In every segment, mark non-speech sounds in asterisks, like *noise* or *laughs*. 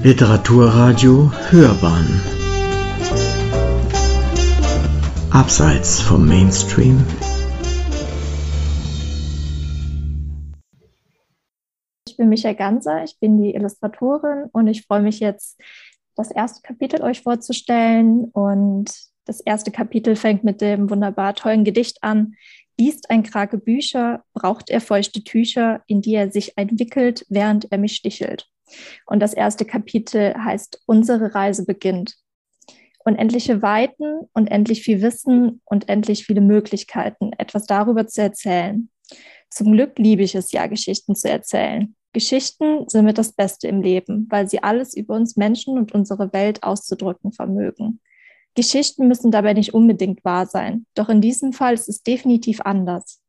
Literaturradio Hörbahn Abseits vom Mainstream Ich bin Michael Ganser, ich bin die Illustratorin und ich freue mich jetzt, das erste Kapitel euch vorzustellen. Und das erste Kapitel fängt mit dem wunderbar tollen Gedicht an. Liest ein Krake Bücher, braucht er feuchte Tücher, in die er sich entwickelt, während er mich stichelt. Und das erste Kapitel heißt Unsere Reise beginnt. Unendliche Weiten, unendlich viel Wissen und endlich viele Möglichkeiten, etwas darüber zu erzählen. Zum Glück liebe ich es ja, Geschichten zu erzählen. Geschichten sind mit das Beste im Leben, weil sie alles über uns Menschen und unsere Welt auszudrücken vermögen. Geschichten müssen dabei nicht unbedingt wahr sein, doch in diesem Fall ist es definitiv anders.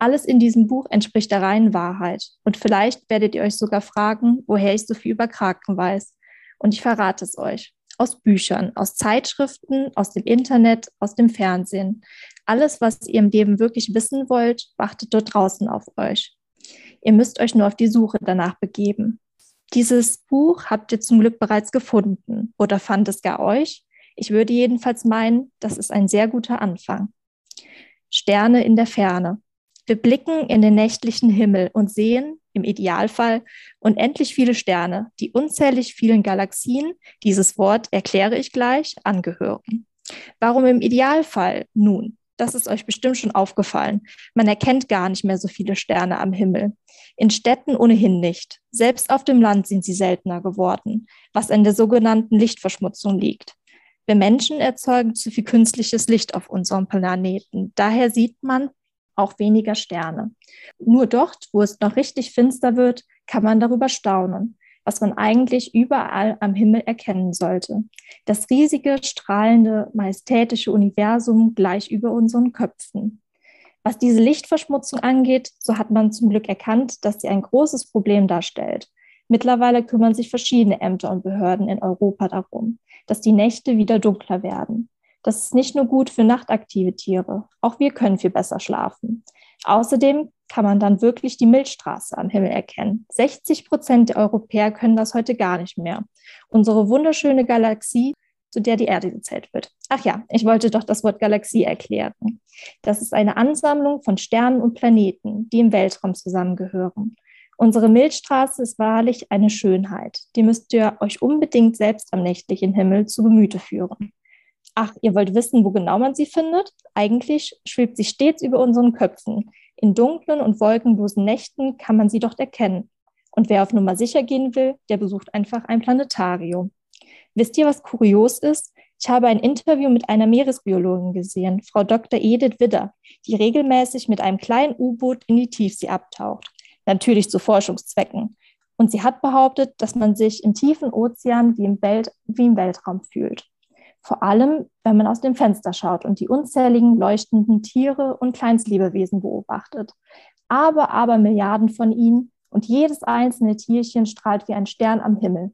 Alles in diesem Buch entspricht der reinen Wahrheit. Und vielleicht werdet ihr euch sogar fragen, woher ich so viel über Kraken weiß. Und ich verrate es euch. Aus Büchern, aus Zeitschriften, aus dem Internet, aus dem Fernsehen. Alles, was ihr im Leben wirklich wissen wollt, wartet dort draußen auf euch. Ihr müsst euch nur auf die Suche danach begeben. Dieses Buch habt ihr zum Glück bereits gefunden oder fand es gar euch? Ich würde jedenfalls meinen, das ist ein sehr guter Anfang. Sterne in der Ferne. Wir blicken in den nächtlichen Himmel und sehen, im Idealfall, unendlich viele Sterne, die unzählig vielen Galaxien, dieses Wort erkläre ich gleich, angehören. Warum im Idealfall? Nun, das ist euch bestimmt schon aufgefallen. Man erkennt gar nicht mehr so viele Sterne am Himmel. In Städten ohnehin nicht. Selbst auf dem Land sind sie seltener geworden, was an der sogenannten Lichtverschmutzung liegt. Wir Menschen erzeugen zu viel künstliches Licht auf unserem Planeten. Daher sieht man auch weniger Sterne. Nur dort, wo es noch richtig finster wird, kann man darüber staunen, was man eigentlich überall am Himmel erkennen sollte. Das riesige, strahlende, majestätische Universum gleich über unseren Köpfen. Was diese Lichtverschmutzung angeht, so hat man zum Glück erkannt, dass sie ein großes Problem darstellt. Mittlerweile kümmern sich verschiedene Ämter und Behörden in Europa darum, dass die Nächte wieder dunkler werden. Das ist nicht nur gut für nachtaktive Tiere, auch wir können viel besser schlafen. Außerdem kann man dann wirklich die Milchstraße am Himmel erkennen. 60 Prozent der Europäer können das heute gar nicht mehr. Unsere wunderschöne Galaxie, zu der die Erde gezählt wird. Ach ja, ich wollte doch das Wort Galaxie erklären. Das ist eine Ansammlung von Sternen und Planeten, die im Weltraum zusammengehören. Unsere Milchstraße ist wahrlich eine Schönheit. Die müsst ihr euch unbedingt selbst am nächtlichen Himmel zu Gemüte führen. Ach, ihr wollt wissen, wo genau man sie findet? Eigentlich schwebt sie stets über unseren Köpfen. In dunklen und wolkenlosen Nächten kann man sie dort erkennen. Und wer auf Nummer sicher gehen will, der besucht einfach ein Planetarium. Wisst ihr, was kurios ist? Ich habe ein Interview mit einer Meeresbiologin gesehen, Frau Dr. Edith Widder, die regelmäßig mit einem kleinen U-Boot in die Tiefsee abtaucht. Natürlich zu Forschungszwecken. Und sie hat behauptet, dass man sich im tiefen Ozean wie im, Welt wie im Weltraum fühlt. Vor allem, wenn man aus dem Fenster schaut und die unzähligen leuchtenden Tiere und Kleinstlebewesen beobachtet. Aber, aber Milliarden von ihnen und jedes einzelne Tierchen strahlt wie ein Stern am Himmel.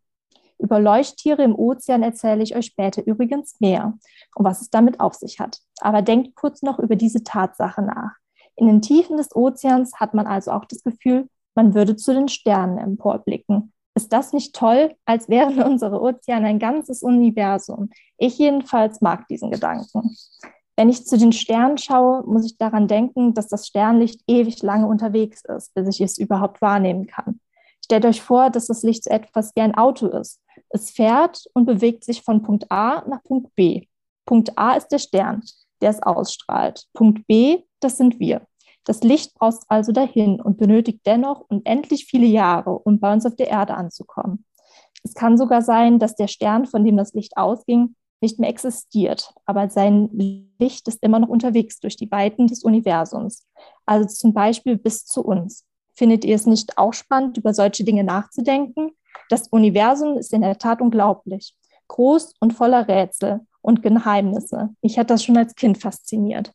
Über Leuchttiere im Ozean erzähle ich euch später übrigens mehr und was es damit auf sich hat. Aber denkt kurz noch über diese Tatsache nach. In den Tiefen des Ozeans hat man also auch das Gefühl, man würde zu den Sternen emporblicken ist das nicht toll, als wären *laughs* unsere Ozeane ein ganzes Universum? Ich jedenfalls mag diesen Gedanken. Wenn ich zu den Sternen schaue, muss ich daran denken, dass das Sternlicht ewig lange unterwegs ist, bis ich es überhaupt wahrnehmen kann. Stellt euch vor, dass das Licht so etwas wie ein Auto ist. Es fährt und bewegt sich von Punkt A nach Punkt B. Punkt A ist der Stern, der es ausstrahlt. Punkt B, das sind wir. Das Licht braucht also dahin und benötigt dennoch unendlich viele Jahre, um bei uns auf der Erde anzukommen. Es kann sogar sein, dass der Stern, von dem das Licht ausging, nicht mehr existiert, aber sein Licht ist immer noch unterwegs durch die Weiten des Universums, also zum Beispiel bis zu uns. Findet ihr es nicht auch spannend, über solche Dinge nachzudenken? Das Universum ist in der Tat unglaublich, groß und voller Rätsel und Geheimnisse. Mich hat das schon als Kind fasziniert.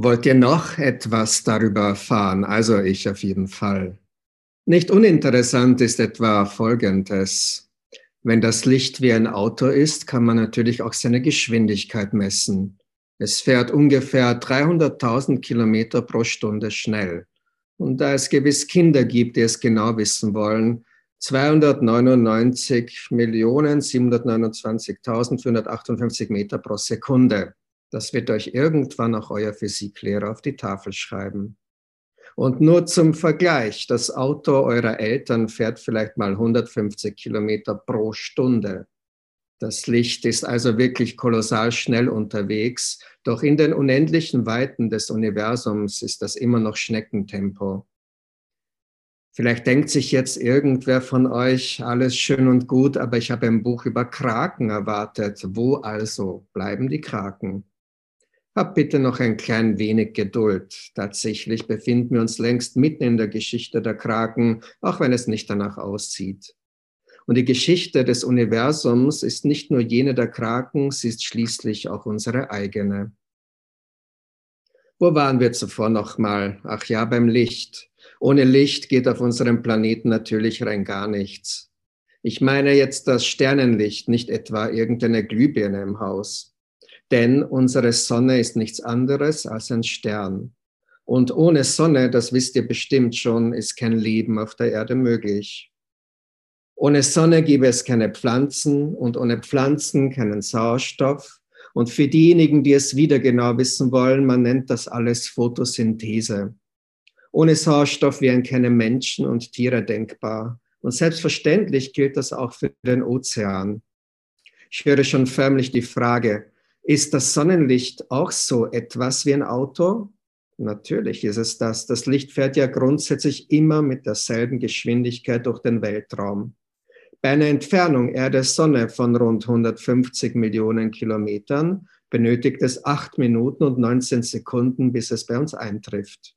Wollt ihr noch etwas darüber erfahren? Also ich auf jeden Fall. Nicht uninteressant ist etwa Folgendes. Wenn das Licht wie ein Auto ist, kann man natürlich auch seine Geschwindigkeit messen. Es fährt ungefähr 300.000 Kilometer pro Stunde schnell. Und da es gewiss Kinder gibt, die es genau wissen wollen, 299.729.458 Meter pro Sekunde. Das wird euch irgendwann auch euer Physiklehrer auf die Tafel schreiben. Und nur zum Vergleich, das Auto eurer Eltern fährt vielleicht mal 150 Kilometer pro Stunde. Das Licht ist also wirklich kolossal schnell unterwegs, doch in den unendlichen Weiten des Universums ist das immer noch Schneckentempo. Vielleicht denkt sich jetzt irgendwer von euch, alles schön und gut, aber ich habe ein Buch über Kraken erwartet. Wo also bleiben die Kraken? Hab bitte noch ein klein wenig Geduld. Tatsächlich befinden wir uns längst mitten in der Geschichte der Kraken, auch wenn es nicht danach aussieht. Und die Geschichte des Universums ist nicht nur jene der Kraken, sie ist schließlich auch unsere eigene. Wo waren wir zuvor nochmal? Ach ja, beim Licht. Ohne Licht geht auf unserem Planeten natürlich rein gar nichts. Ich meine jetzt das Sternenlicht, nicht etwa irgendeine Glühbirne im Haus. Denn unsere Sonne ist nichts anderes als ein Stern. Und ohne Sonne, das wisst ihr bestimmt schon, ist kein Leben auf der Erde möglich. Ohne Sonne gäbe es keine Pflanzen und ohne Pflanzen keinen Sauerstoff. Und für diejenigen, die es wieder genau wissen wollen, man nennt das alles Photosynthese. Ohne Sauerstoff wären keine Menschen und Tiere denkbar. Und selbstverständlich gilt das auch für den Ozean. Ich höre schon förmlich die Frage, ist das Sonnenlicht auch so etwas wie ein Auto? Natürlich ist es das. Das Licht fährt ja grundsätzlich immer mit derselben Geschwindigkeit durch den Weltraum. Bei einer Entfernung Erde-Sonne von rund 150 Millionen Kilometern benötigt es 8 Minuten und 19 Sekunden, bis es bei uns eintrifft.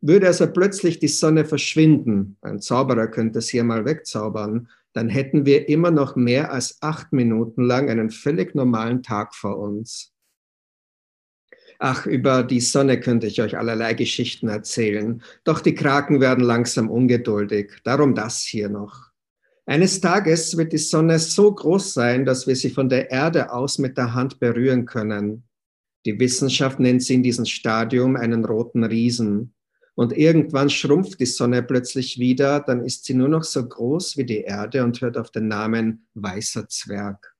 Würde also plötzlich die Sonne verschwinden, ein Zauberer könnte es hier mal wegzaubern, dann hätten wir immer noch mehr als acht Minuten lang einen völlig normalen Tag vor uns. Ach, über die Sonne könnte ich euch allerlei Geschichten erzählen, doch die Kraken werden langsam ungeduldig, darum das hier noch. Eines Tages wird die Sonne so groß sein, dass wir sie von der Erde aus mit der Hand berühren können. Die Wissenschaft nennt sie in diesem Stadium einen roten Riesen. Und irgendwann schrumpft die Sonne plötzlich wieder, dann ist sie nur noch so groß wie die Erde und hört auf den Namen weißer Zwerg.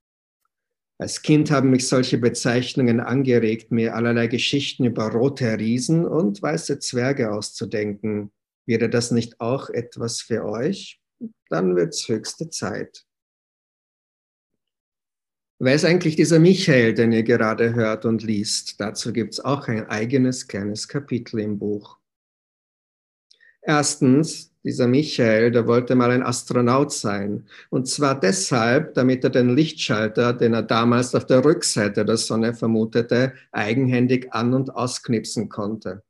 Als Kind haben mich solche Bezeichnungen angeregt, mir allerlei Geschichten über rote Riesen und weiße Zwerge auszudenken. Wäre das nicht auch etwas für euch? Dann wird's höchste Zeit. Wer ist eigentlich dieser Michael, den ihr gerade hört und liest? Dazu gibt's auch ein eigenes kleines Kapitel im Buch. Erstens, dieser Michael, der wollte mal ein Astronaut sein. Und zwar deshalb, damit er den Lichtschalter, den er damals auf der Rückseite der Sonne vermutete, eigenhändig an- und ausknipsen konnte.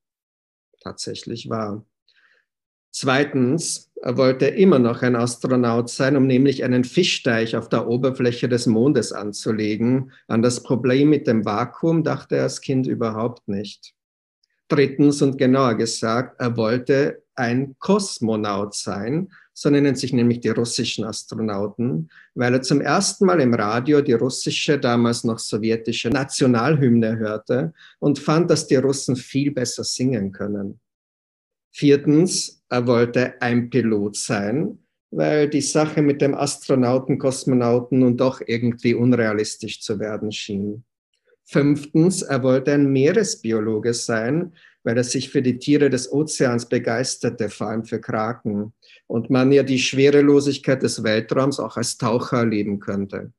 Tatsächlich war. Zweitens, er wollte immer noch ein Astronaut sein, um nämlich einen Fischteich auf der Oberfläche des Mondes anzulegen. An das Problem mit dem Vakuum dachte er als Kind überhaupt nicht. Drittens und genauer gesagt, er wollte ein Kosmonaut sein, so nennen sich nämlich die russischen Astronauten, weil er zum ersten Mal im Radio die russische, damals noch sowjetische Nationalhymne hörte und fand, dass die Russen viel besser singen können. Viertens, er wollte ein Pilot sein, weil die Sache mit dem Astronauten, Kosmonauten nun doch irgendwie unrealistisch zu werden schien. Fünftens, er wollte ein Meeresbiologe sein, weil er sich für die Tiere des Ozeans begeisterte, vor allem für Kraken. Und man ja die Schwerelosigkeit des Weltraums auch als Taucher erleben könnte.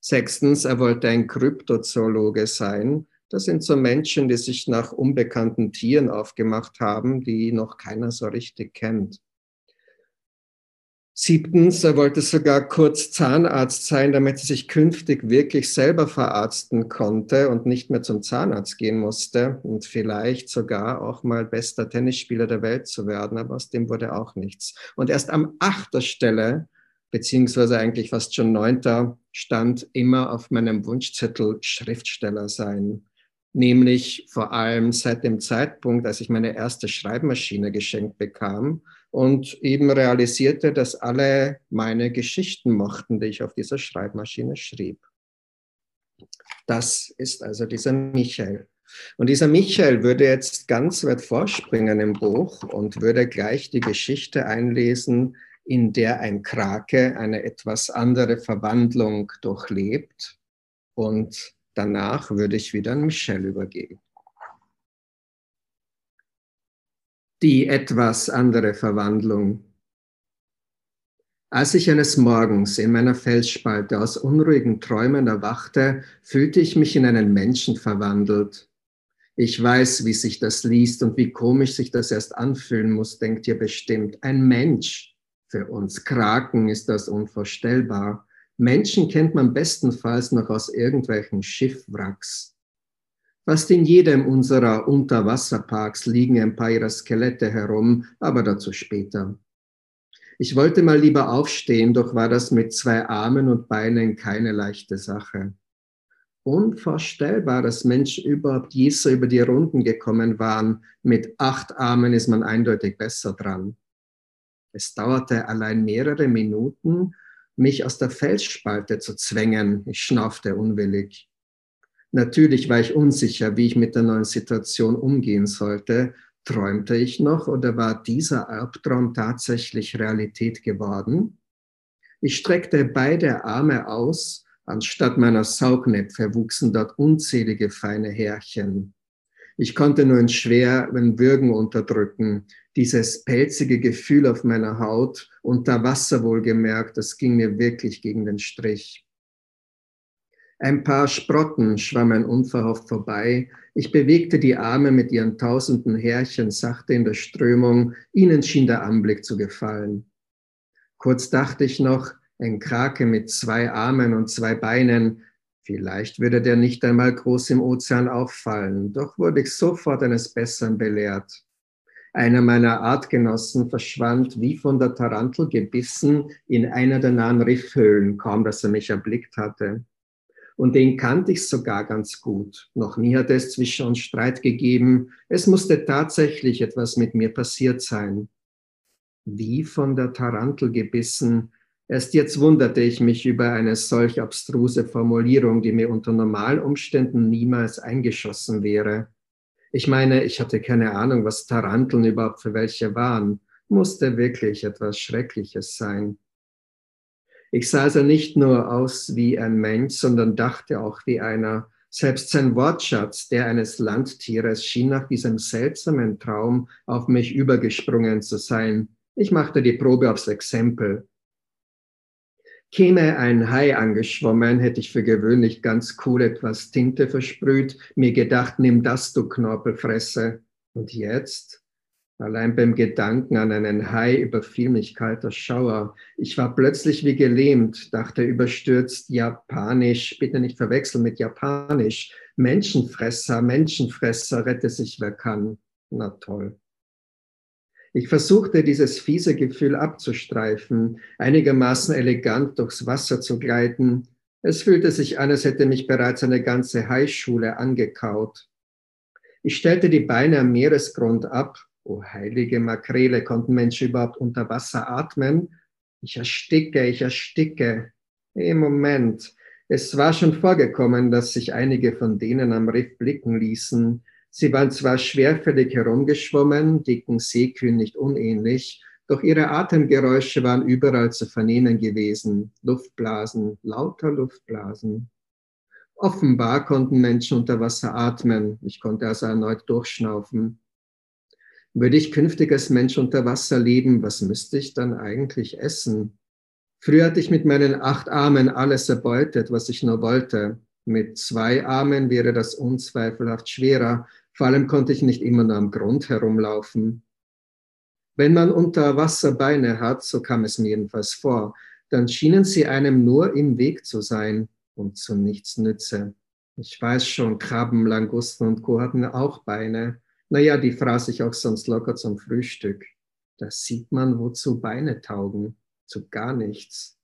Sechstens, er wollte ein Kryptozoologe sein. Das sind so Menschen, die sich nach unbekannten Tieren aufgemacht haben, die noch keiner so richtig kennt. Siebtens, er wollte sogar kurz Zahnarzt sein, damit er sich künftig wirklich selber verarzten konnte und nicht mehr zum Zahnarzt gehen musste und vielleicht sogar auch mal bester Tennisspieler der Welt zu werden, aber aus dem wurde auch nichts. Und erst am achter Stelle, beziehungsweise eigentlich fast schon neunter, stand immer auf meinem Wunschzettel Schriftsteller sein nämlich vor allem seit dem Zeitpunkt, als ich meine erste Schreibmaschine geschenkt bekam und eben realisierte, dass alle meine Geschichten mochten, die ich auf dieser Schreibmaschine schrieb. Das ist also dieser Michael. Und dieser Michael würde jetzt ganz weit vorspringen im Buch und würde gleich die Geschichte einlesen, in der ein Krake eine etwas andere Verwandlung durchlebt. Und danach würde ich wieder an Michelle übergeben. Die etwas andere Verwandlung. Als ich eines Morgens in meiner Felsspalte aus unruhigen Träumen erwachte, fühlte ich mich in einen Menschen verwandelt. Ich weiß, wie sich das liest und wie komisch sich das erst anfühlen muss, denkt ihr bestimmt. Ein Mensch. Für uns Kraken ist das unvorstellbar. Menschen kennt man bestenfalls noch aus irgendwelchen Schiffwracks. Fast in jedem unserer Unterwasserparks liegen ein paar ihrer Skelette herum, aber dazu später. Ich wollte mal lieber aufstehen, doch war das mit zwei Armen und Beinen keine leichte Sache. Unvorstellbar, dass Menschen überhaupt je so über die Runden gekommen waren. Mit acht Armen ist man eindeutig besser dran. Es dauerte allein mehrere Minuten, mich aus der Felsspalte zu zwängen. Ich schnaufte unwillig. Natürlich war ich unsicher, wie ich mit der neuen Situation umgehen sollte. Träumte ich noch oder war dieser Albtraum tatsächlich Realität geworden? Ich streckte beide Arme aus, anstatt meiner Saugnäpfe wuchsen dort unzählige feine Härchen. Ich konnte nur ein schweren Würgen unterdrücken. Dieses pelzige Gefühl auf meiner Haut, unter Wasser wohlgemerkt, das ging mir wirklich gegen den Strich. Ein paar Sprotten schwammen unverhofft vorbei. Ich bewegte die Arme mit ihren tausenden Härchen sachte in der Strömung. Ihnen schien der Anblick zu gefallen. Kurz dachte ich noch, ein Krake mit zwei Armen und zwei Beinen, Vielleicht würde der nicht einmal groß im Ozean auffallen, doch wurde ich sofort eines Besseren belehrt. Einer meiner Artgenossen verschwand wie von der Tarantel gebissen in einer der nahen Riffhöhlen, kaum dass er mich erblickt hatte. Und den kannte ich sogar ganz gut. Noch nie hatte es zwischen uns Streit gegeben. Es musste tatsächlich etwas mit mir passiert sein. Wie von der Tarantel gebissen, Erst jetzt wunderte ich mich über eine solch abstruse Formulierung, die mir unter normalen Umständen niemals eingeschossen wäre. Ich meine, ich hatte keine Ahnung, was Taranteln überhaupt für welche waren. Musste wirklich etwas Schreckliches sein. Ich sah also nicht nur aus wie ein Mensch, sondern dachte auch wie einer. Selbst sein Wortschatz, der eines Landtieres, schien nach diesem seltsamen Traum auf mich übergesprungen zu sein. Ich machte die Probe aufs Exempel. Käme ein Hai angeschwommen, hätte ich für gewöhnlich ganz cool etwas Tinte versprüht, mir gedacht, nimm das, du Knorpelfresse. Und jetzt? Allein beim Gedanken an einen Hai überfiel mich kalter Schauer. Ich war plötzlich wie gelähmt, dachte überstürzt, Japanisch, bitte nicht verwechseln mit Japanisch. Menschenfresser, Menschenfresser, rette sich wer kann. Na toll. Ich versuchte, dieses fiese Gefühl abzustreifen, einigermaßen elegant durchs Wasser zu gleiten. Es fühlte sich an, als hätte mich bereits eine ganze Haischule angekaut. Ich stellte die Beine am Meeresgrund ab. Oh, heilige Makrele, konnten Menschen überhaupt unter Wasser atmen? Ich ersticke, ich ersticke. Im Moment. Es war schon vorgekommen, dass sich einige von denen am Riff blicken ließen. Sie waren zwar schwerfällig herumgeschwommen, dicken Seekühen nicht unähnlich, doch ihre Atemgeräusche waren überall zu vernehmen gewesen. Luftblasen, lauter Luftblasen. Offenbar konnten Menschen unter Wasser atmen. Ich konnte also erneut durchschnaufen. Würde ich künftig als Mensch unter Wasser leben, was müsste ich dann eigentlich essen? Früher hatte ich mit meinen acht Armen alles erbeutet, was ich nur wollte. Mit zwei Armen wäre das unzweifelhaft schwerer, vor allem konnte ich nicht immer nur am Grund herumlaufen. Wenn man unter Wasser Beine hat, so kam es mir jedenfalls vor, dann schienen sie einem nur im Weg zu sein und zu nichts nütze. Ich weiß schon, Krabben, Langusten und Co. hatten auch Beine. Naja, die fraß ich auch sonst locker zum Frühstück. Da sieht man, wozu Beine taugen. Zu gar nichts.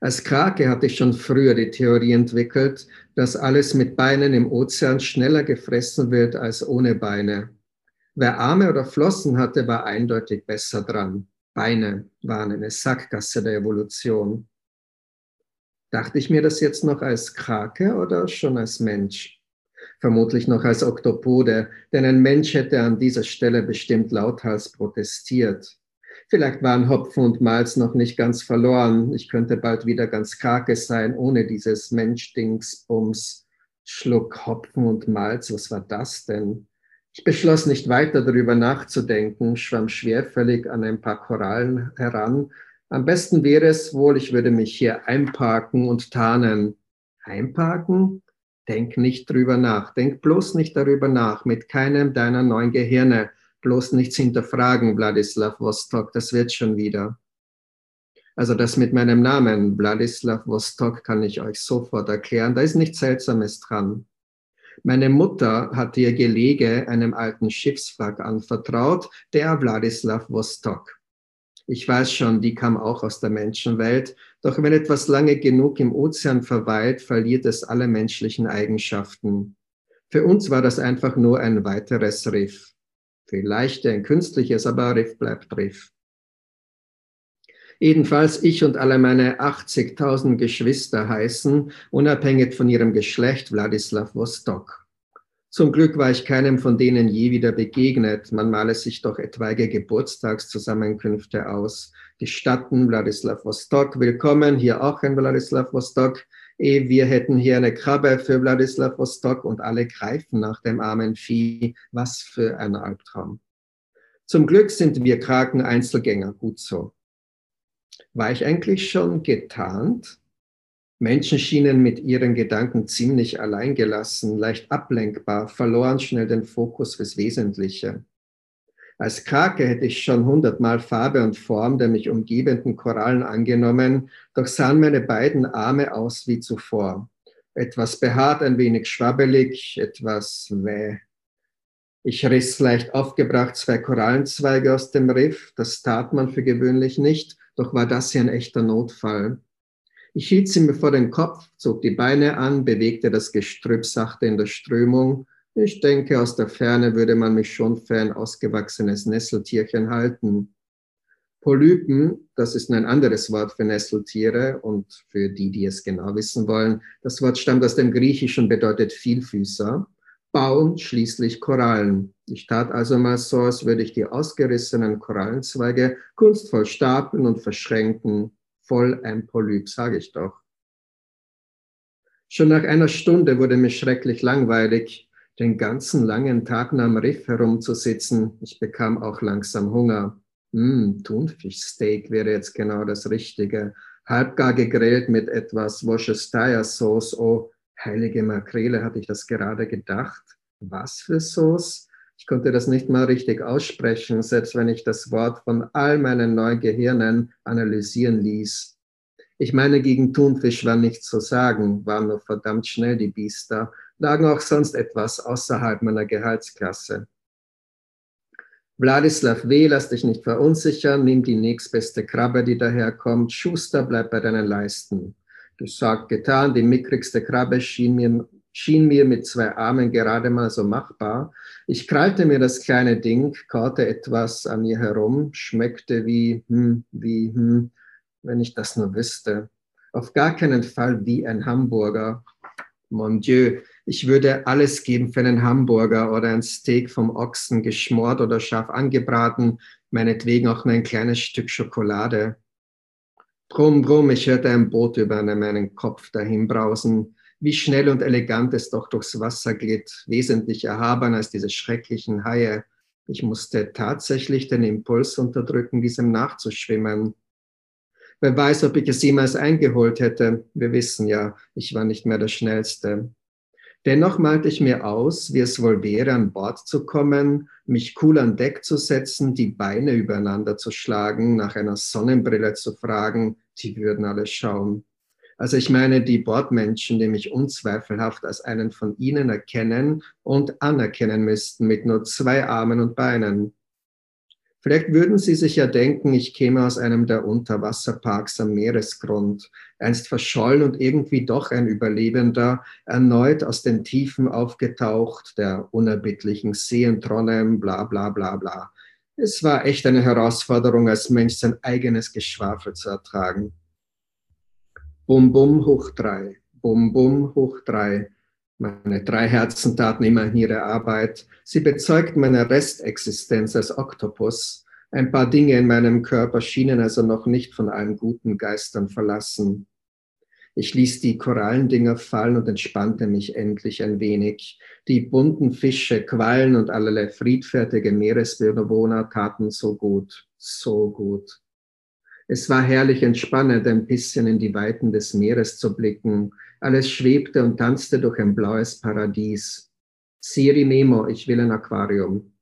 Als Krake hatte ich schon früher die Theorie entwickelt, dass alles mit Beinen im Ozean schneller gefressen wird als ohne Beine. Wer Arme oder Flossen hatte, war eindeutig besser dran. Beine waren eine Sackgasse der Evolution. Dachte ich mir das jetzt noch als Krake oder schon als Mensch? Vermutlich noch als Oktopode, denn ein Mensch hätte an dieser Stelle bestimmt lauthals protestiert. Vielleicht waren Hopfen und Malz noch nicht ganz verloren. Ich könnte bald wieder ganz karke sein, ohne dieses Mensch-Dingsbums. Schluck Hopfen und Malz, was war das denn? Ich beschloss nicht weiter darüber nachzudenken, schwamm schwerfällig an ein paar Korallen heran. Am besten wäre es wohl, ich würde mich hier einparken und tarnen. Einparken? Denk nicht drüber nach. Denk bloß nicht darüber nach, mit keinem deiner neuen Gehirne. Bloß nichts hinterfragen, Wladislav Vostok, das wird schon wieder. Also das mit meinem Namen, Wladislav Vostok, kann ich euch sofort erklären. Da ist nichts Seltsames dran. Meine Mutter hat ihr Gelege einem alten Schiffswrack anvertraut, der Wladislav Vostok. Ich weiß schon, die kam auch aus der Menschenwelt, doch wenn etwas lange genug im Ozean verweilt, verliert es alle menschlichen Eigenschaften. Für uns war das einfach nur ein weiteres Riff. Vielleicht ein künstliches, aber Riff bleibt Riff. Jedenfalls ich und alle meine 80.000 Geschwister heißen, unabhängig von ihrem Geschlecht, Wladislav Vostok. Zum Glück war ich keinem von denen je wieder begegnet. Man male sich doch etwaige Geburtstagszusammenkünfte aus. Gestatten, Wladislav Vostok, willkommen, hier auch ein Wladislav Vostok. Eh, wir hätten hier eine Krabbe für Wladislav Vostok und alle greifen nach dem armen Vieh. Was für ein Albtraum. Zum Glück sind wir Kraken Einzelgänger, gut so. War ich eigentlich schon getarnt? Menschen schienen mit ihren Gedanken ziemlich alleingelassen, leicht ablenkbar, verloren schnell den Fokus fürs Wesentliche. Als Krake hätte ich schon hundertmal Farbe und Form der mich umgebenden Korallen angenommen, doch sahen meine beiden Arme aus wie zuvor. Etwas behaart, ein wenig schwabbelig, etwas wäh. Ich riss leicht aufgebracht zwei Korallenzweige aus dem Riff. Das tat man für gewöhnlich nicht, doch war das hier ein echter Notfall. Ich hielt sie mir vor den Kopf, zog die Beine an, bewegte das Gestrüpp sachte in der Strömung. Ich denke, aus der Ferne würde man mich schon für ein ausgewachsenes Nesseltierchen halten. Polypen, das ist ein anderes Wort für Nesseltiere und für die, die es genau wissen wollen. Das Wort stammt aus dem Griechischen und bedeutet Vielfüßer. Bauen schließlich Korallen. Ich tat also mal so, als würde ich die ausgerissenen Korallenzweige kunstvoll stapeln und verschränken. Voll ein Polyp, sage ich doch. Schon nach einer Stunde wurde mir schrecklich langweilig, den ganzen langen Tag am Riff herumzusitzen. Ich bekam auch langsam Hunger. Hm, Thunfischsteak wäre jetzt genau das Richtige. Halbgar gegrillt mit etwas Worcestershire-Sauce. Oh, heilige Makrele, hatte ich das gerade gedacht. Was für Sauce? Ich konnte das nicht mal richtig aussprechen, selbst wenn ich das Wort von all meinen neuen Gehirnen analysieren ließ. Ich meine, gegen Thunfisch war nichts zu sagen, waren nur verdammt schnell die Biester, lagen auch sonst etwas außerhalb meiner Gehaltsklasse. Wladislav W., lass dich nicht verunsichern, nimm die nächstbeste Krabbe, die daherkommt. Schuster, bleib bei deinen Leisten. Gesagt, getan, die mickrigste Krabbe schien mir, schien mir mit zwei Armen gerade mal so machbar. Ich krallte mir das kleine Ding, kaute etwas an ihr herum, schmeckte wie, hm, wie, hm, wenn ich das nur wüsste. Auf gar keinen Fall wie ein Hamburger. Mon Dieu, ich würde alles geben für einen Hamburger oder ein Steak vom Ochsen, geschmort oder scharf angebraten, meinetwegen auch nur ein kleines Stück Schokolade. Brumm, brumm, ich hörte ein Boot über meinen Kopf dahinbrausen. Wie schnell und elegant es doch durchs Wasser glitt, wesentlich erhaben als diese schrecklichen Haie. Ich musste tatsächlich den Impuls unterdrücken, diesem nachzuschwimmen. Wer weiß, ob ich es jemals eingeholt hätte. Wir wissen ja, ich war nicht mehr der Schnellste. Dennoch malte ich mir aus, wie es wohl wäre, an Bord zu kommen, mich cool an Deck zu setzen, die Beine übereinander zu schlagen, nach einer Sonnenbrille zu fragen, die würden alle schauen. Also ich meine die Bordmenschen, die mich unzweifelhaft als einen von ihnen erkennen und anerkennen müssten mit nur zwei Armen und Beinen. Vielleicht würden Sie sich ja denken, ich käme aus einem der Unterwasserparks am Meeresgrund, einst verschollen und irgendwie doch ein Überlebender, erneut aus den Tiefen aufgetaucht, der unerbittlichen See in Trondheim, bla bla bla bla. Es war echt eine Herausforderung, als Mensch sein eigenes Geschwafel zu ertragen. Bum bum hoch drei, bum bum hoch drei. Meine drei Herzen taten immerhin ihre Arbeit. Sie bezeugt meine Restexistenz als Oktopus. Ein paar Dinge in meinem Körper schienen also noch nicht von allen guten Geistern verlassen. Ich ließ die Korallendinger fallen und entspannte mich endlich ein wenig. Die bunten Fische, Quallen und allerlei friedfertige Meeresbewohner taten so gut, so gut. Es war herrlich entspannend, ein bisschen in die Weiten des Meeres zu blicken. Alles schwebte und tanzte durch ein blaues Paradies. Siri Memo, ich will ein Aquarium.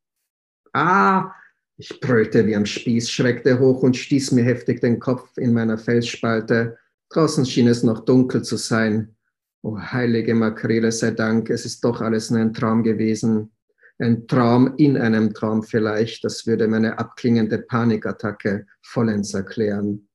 Ah, ich brüllte wie am Spieß, schreckte hoch und stieß mir heftig den Kopf in meiner Felsspalte. Draußen schien es noch dunkel zu sein. O oh, heilige Makrele sei Dank, es ist doch alles nur ein Traum gewesen. Ein Traum in einem Traum vielleicht, das würde meine abklingende Panikattacke vollends erklären.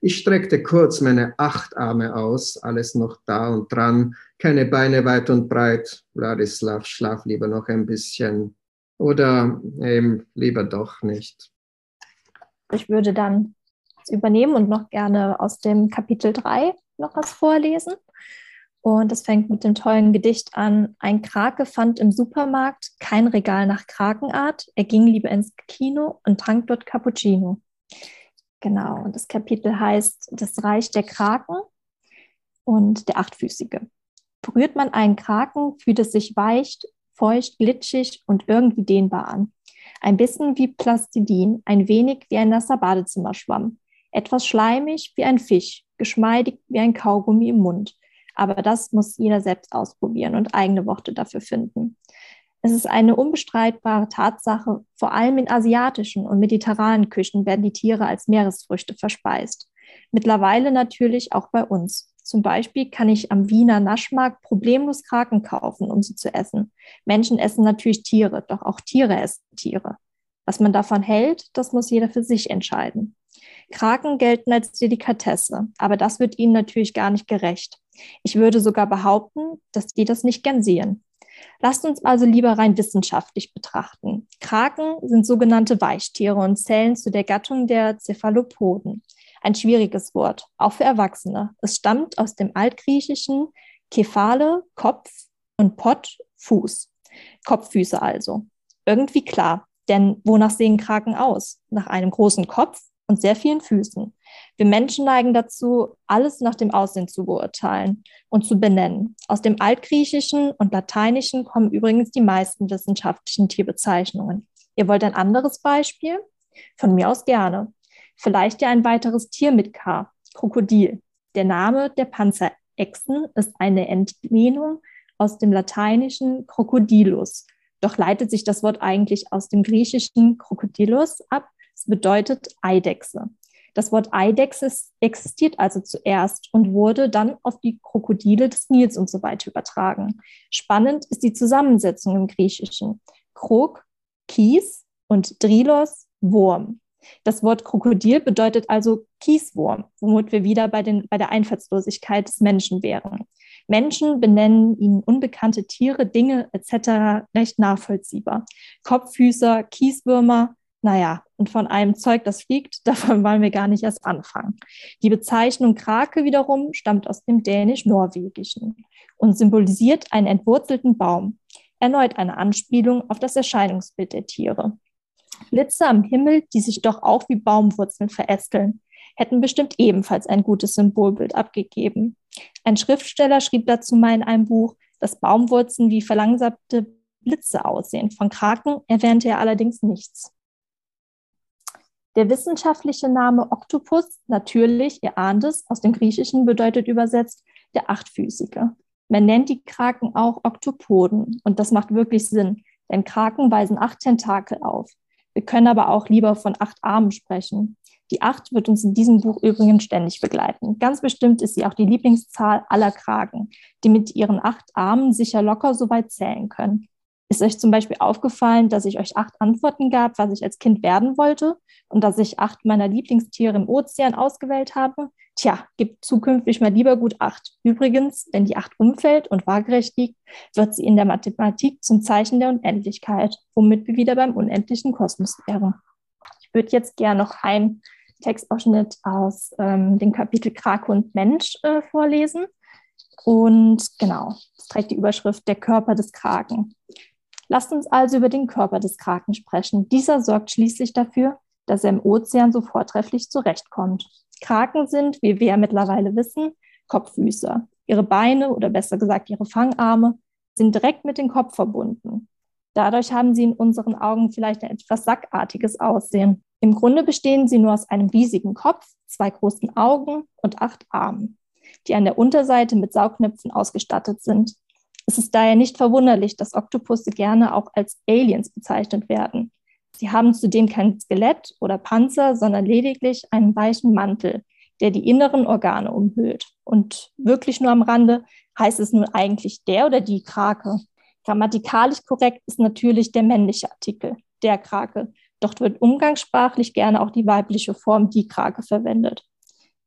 Ich streckte kurz meine acht Arme aus, alles noch da und dran, keine Beine weit und breit. Wladislav, schlaf lieber noch ein bisschen. Oder eben lieber doch nicht. Ich würde dann übernehmen und noch gerne aus dem Kapitel 3 noch was vorlesen. Und es fängt mit dem tollen Gedicht an. Ein Krake fand im Supermarkt kein Regal nach Krakenart. Er ging lieber ins Kino und trank dort Cappuccino. Genau, und das Kapitel heißt Das Reich der Kraken und der Achtfüßige. Berührt man einen Kraken, fühlt es sich weich, feucht, glitschig und irgendwie dehnbar an. Ein bisschen wie Plastidin, ein wenig wie ein nasser Badezimmerschwamm. Etwas schleimig wie ein Fisch, geschmeidig wie ein Kaugummi im Mund. Aber das muss jeder selbst ausprobieren und eigene Worte dafür finden. Es ist eine unbestreitbare Tatsache, vor allem in asiatischen und mediterranen Küchen werden die Tiere als Meeresfrüchte verspeist. Mittlerweile natürlich auch bei uns. Zum Beispiel kann ich am Wiener Naschmarkt problemlos Kraken kaufen, um sie zu essen. Menschen essen natürlich Tiere, doch auch Tiere essen Tiere. Was man davon hält, das muss jeder für sich entscheiden. Kraken gelten als Delikatesse, aber das wird ihnen natürlich gar nicht gerecht. Ich würde sogar behaupten, dass die das nicht gern sehen. Lasst uns also lieber rein wissenschaftlich betrachten. Kraken sind sogenannte Weichtiere und zählen zu der Gattung der Cephalopoden. Ein schwieriges Wort, auch für Erwachsene. Es stammt aus dem altgriechischen Kephale, Kopf und Pot, Fuß. Kopffüße also. Irgendwie klar, denn wonach sehen Kraken aus? Nach einem großen Kopf und sehr vielen Füßen. Wir Menschen neigen dazu, alles nach dem Aussehen zu beurteilen und zu benennen. Aus dem Altgriechischen und Lateinischen kommen übrigens die meisten wissenschaftlichen Tierbezeichnungen. Ihr wollt ein anderes Beispiel? Von mir aus gerne. Vielleicht ja ein weiteres Tier mit K, Krokodil. Der Name der Panzerechsen ist eine Entlehnung aus dem lateinischen Crocodilus. Doch leitet sich das Wort eigentlich aus dem griechischen Krokodilus ab, bedeutet Eidechse. Das Wort Eidechse existiert also zuerst und wurde dann auf die Krokodile des Nils und so weiter übertragen. Spannend ist die Zusammensetzung im Griechischen. Krok, Kies und Drilos, Wurm. Das Wort Krokodil bedeutet also Kieswurm, womit wir wieder bei, den, bei der Einfallslosigkeit des Menschen wären. Menschen benennen ihnen unbekannte Tiere, Dinge etc. recht nachvollziehbar. Kopffüßer, Kieswürmer, naja, und von einem Zeug, das fliegt, *laughs* davon wollen wir gar nicht erst anfangen. Die Bezeichnung Krake wiederum stammt aus dem Dänisch-Norwegischen und symbolisiert einen entwurzelten Baum. Erneut eine Anspielung auf das Erscheinungsbild der Tiere. Blitze am Himmel, die sich doch auch wie Baumwurzeln verästeln, hätten bestimmt ebenfalls ein gutes Symbolbild abgegeben. Ein Schriftsteller schrieb dazu mal in einem Buch, dass Baumwurzeln wie verlangsamte Blitze aussehen. Von Kraken erwähnte er allerdings nichts. Der wissenschaftliche Name Oktopus, natürlich, ihr ahnt es, aus dem Griechischen bedeutet übersetzt der Achtfüßige. Man nennt die Kraken auch Oktopoden und das macht wirklich Sinn, denn Kraken weisen acht Tentakel auf. Wir können aber auch lieber von acht Armen sprechen. Die acht wird uns in diesem Buch übrigens ständig begleiten. Ganz bestimmt ist sie auch die Lieblingszahl aller Kraken, die mit ihren acht Armen sicher locker so weit zählen können. Ist euch zum Beispiel aufgefallen, dass ich euch acht Antworten gab, was ich als Kind werden wollte und dass ich acht meiner Lieblingstiere im Ozean ausgewählt habe? Tja, gibt zukünftig mal lieber gut acht. Übrigens, wenn die acht umfällt und waagerecht liegt, wird sie in der Mathematik zum Zeichen der Unendlichkeit, womit wir wieder beim unendlichen Kosmos wären. Ich würde jetzt gerne noch einen Textausschnitt aus ähm, dem Kapitel Krake und Mensch äh, vorlesen. Und genau, das trägt die Überschrift Der Körper des Kraken. Lasst uns also über den Körper des Kraken sprechen. Dieser sorgt schließlich dafür, dass er im Ozean so vortrefflich zurechtkommt. Kraken sind, wie wir mittlerweile wissen, Kopffüßer. Ihre Beine oder besser gesagt ihre Fangarme sind direkt mit dem Kopf verbunden. Dadurch haben sie in unseren Augen vielleicht ein etwas sackartiges Aussehen. Im Grunde bestehen sie nur aus einem riesigen Kopf, zwei großen Augen und acht Armen, die an der Unterseite mit Saugnäpfen ausgestattet sind. Es ist daher nicht verwunderlich, dass Oktopusse gerne auch als Aliens bezeichnet werden. Sie haben zudem kein Skelett oder Panzer, sondern lediglich einen weichen Mantel, der die inneren Organe umhüllt. Und wirklich nur am Rande heißt es nun eigentlich der oder die Krake. Grammatikalisch korrekt ist natürlich der männliche Artikel, der Krake. Doch wird umgangssprachlich gerne auch die weibliche Form die Krake verwendet.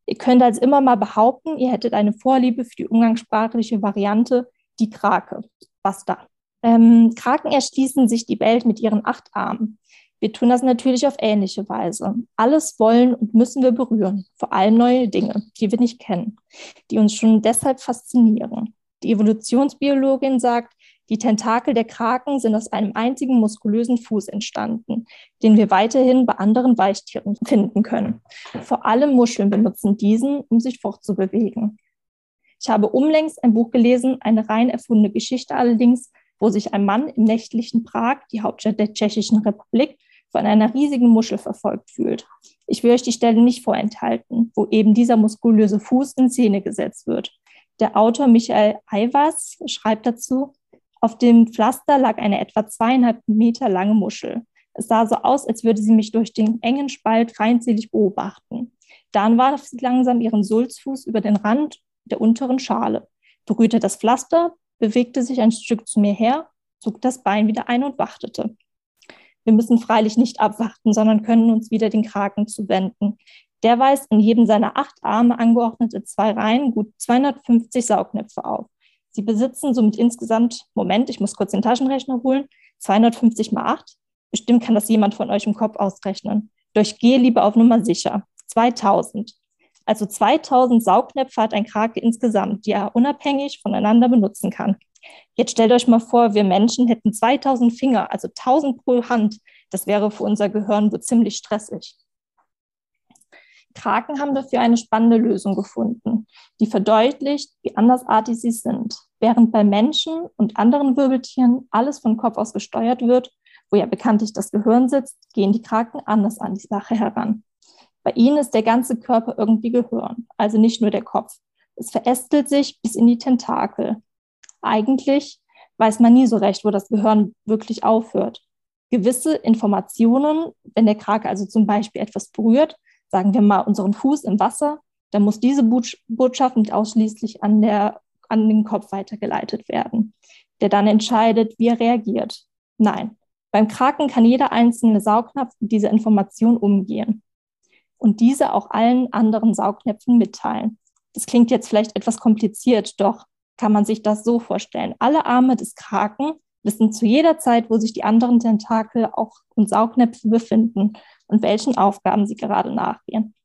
Ihr könnt also immer mal behaupten, ihr hättet eine Vorliebe für die umgangssprachliche Variante die Krake. Basta. Ähm, Kraken erschließen sich die Welt mit ihren acht Armen. Wir tun das natürlich auf ähnliche Weise. Alles wollen und müssen wir berühren, vor allem neue Dinge, die wir nicht kennen, die uns schon deshalb faszinieren. Die Evolutionsbiologin sagt, die Tentakel der Kraken sind aus einem einzigen muskulösen Fuß entstanden, den wir weiterhin bei anderen Weichtieren finden können. Vor allem Muscheln benutzen diesen, um sich fortzubewegen. Ich habe unlängst ein Buch gelesen, eine rein erfundene Geschichte allerdings, wo sich ein Mann im nächtlichen Prag, die Hauptstadt der Tschechischen Republik, von einer riesigen Muschel verfolgt fühlt. Ich will euch die Stelle nicht vorenthalten, wo eben dieser muskulöse Fuß in Szene gesetzt wird. Der Autor Michael Eivas schreibt dazu, auf dem Pflaster lag eine etwa zweieinhalb Meter lange Muschel. Es sah so aus, als würde sie mich durch den engen Spalt feindselig beobachten. Dann warf sie langsam ihren Sulzfuß über den Rand der unteren Schale, berührte das Pflaster, bewegte sich ein Stück zu mir her, zog das Bein wieder ein und wartete. Wir müssen freilich nicht abwarten, sondern können uns wieder den Kraken zuwenden. Der weist in jedem seiner acht Arme angeordnete zwei Reihen gut 250 Saugnäpfe auf. Sie besitzen somit insgesamt, Moment, ich muss kurz den Taschenrechner holen, 250 mal 8. Bestimmt kann das jemand von euch im Kopf ausrechnen. Durch gehe lieber auf Nummer sicher. 2000. Also 2000 Saugnäpfe hat ein Krake insgesamt, die er unabhängig voneinander benutzen kann. Jetzt stellt euch mal vor, wir Menschen hätten 2000 Finger, also 1000 pro Hand. Das wäre für unser Gehirn wohl ziemlich stressig. Kraken haben dafür eine spannende Lösung gefunden, die verdeutlicht, wie andersartig sie sind. Während bei Menschen und anderen Wirbeltieren alles von Kopf aus gesteuert wird, wo ja bekanntlich das Gehirn sitzt, gehen die Kraken anders an die Sache heran. Bei ihnen ist der ganze Körper irgendwie Gehirn, also nicht nur der Kopf. Es verästelt sich bis in die Tentakel. Eigentlich weiß man nie so recht, wo das Gehirn wirklich aufhört. Gewisse Informationen, wenn der Krake also zum Beispiel etwas berührt, sagen wir mal unseren Fuß im Wasser, dann muss diese Botschaft nicht ausschließlich an, der, an den Kopf weitergeleitet werden, der dann entscheidet, wie er reagiert. Nein, beim Kraken kann jeder einzelne Saugnapf mit dieser Information umgehen und diese auch allen anderen Saugnäpfen mitteilen. Das klingt jetzt vielleicht etwas kompliziert, doch kann man sich das so vorstellen. Alle Arme des Kraken wissen zu jeder Zeit, wo sich die anderen Tentakel auch und Saugnäpfe befinden und welchen Aufgaben sie gerade nachgehen.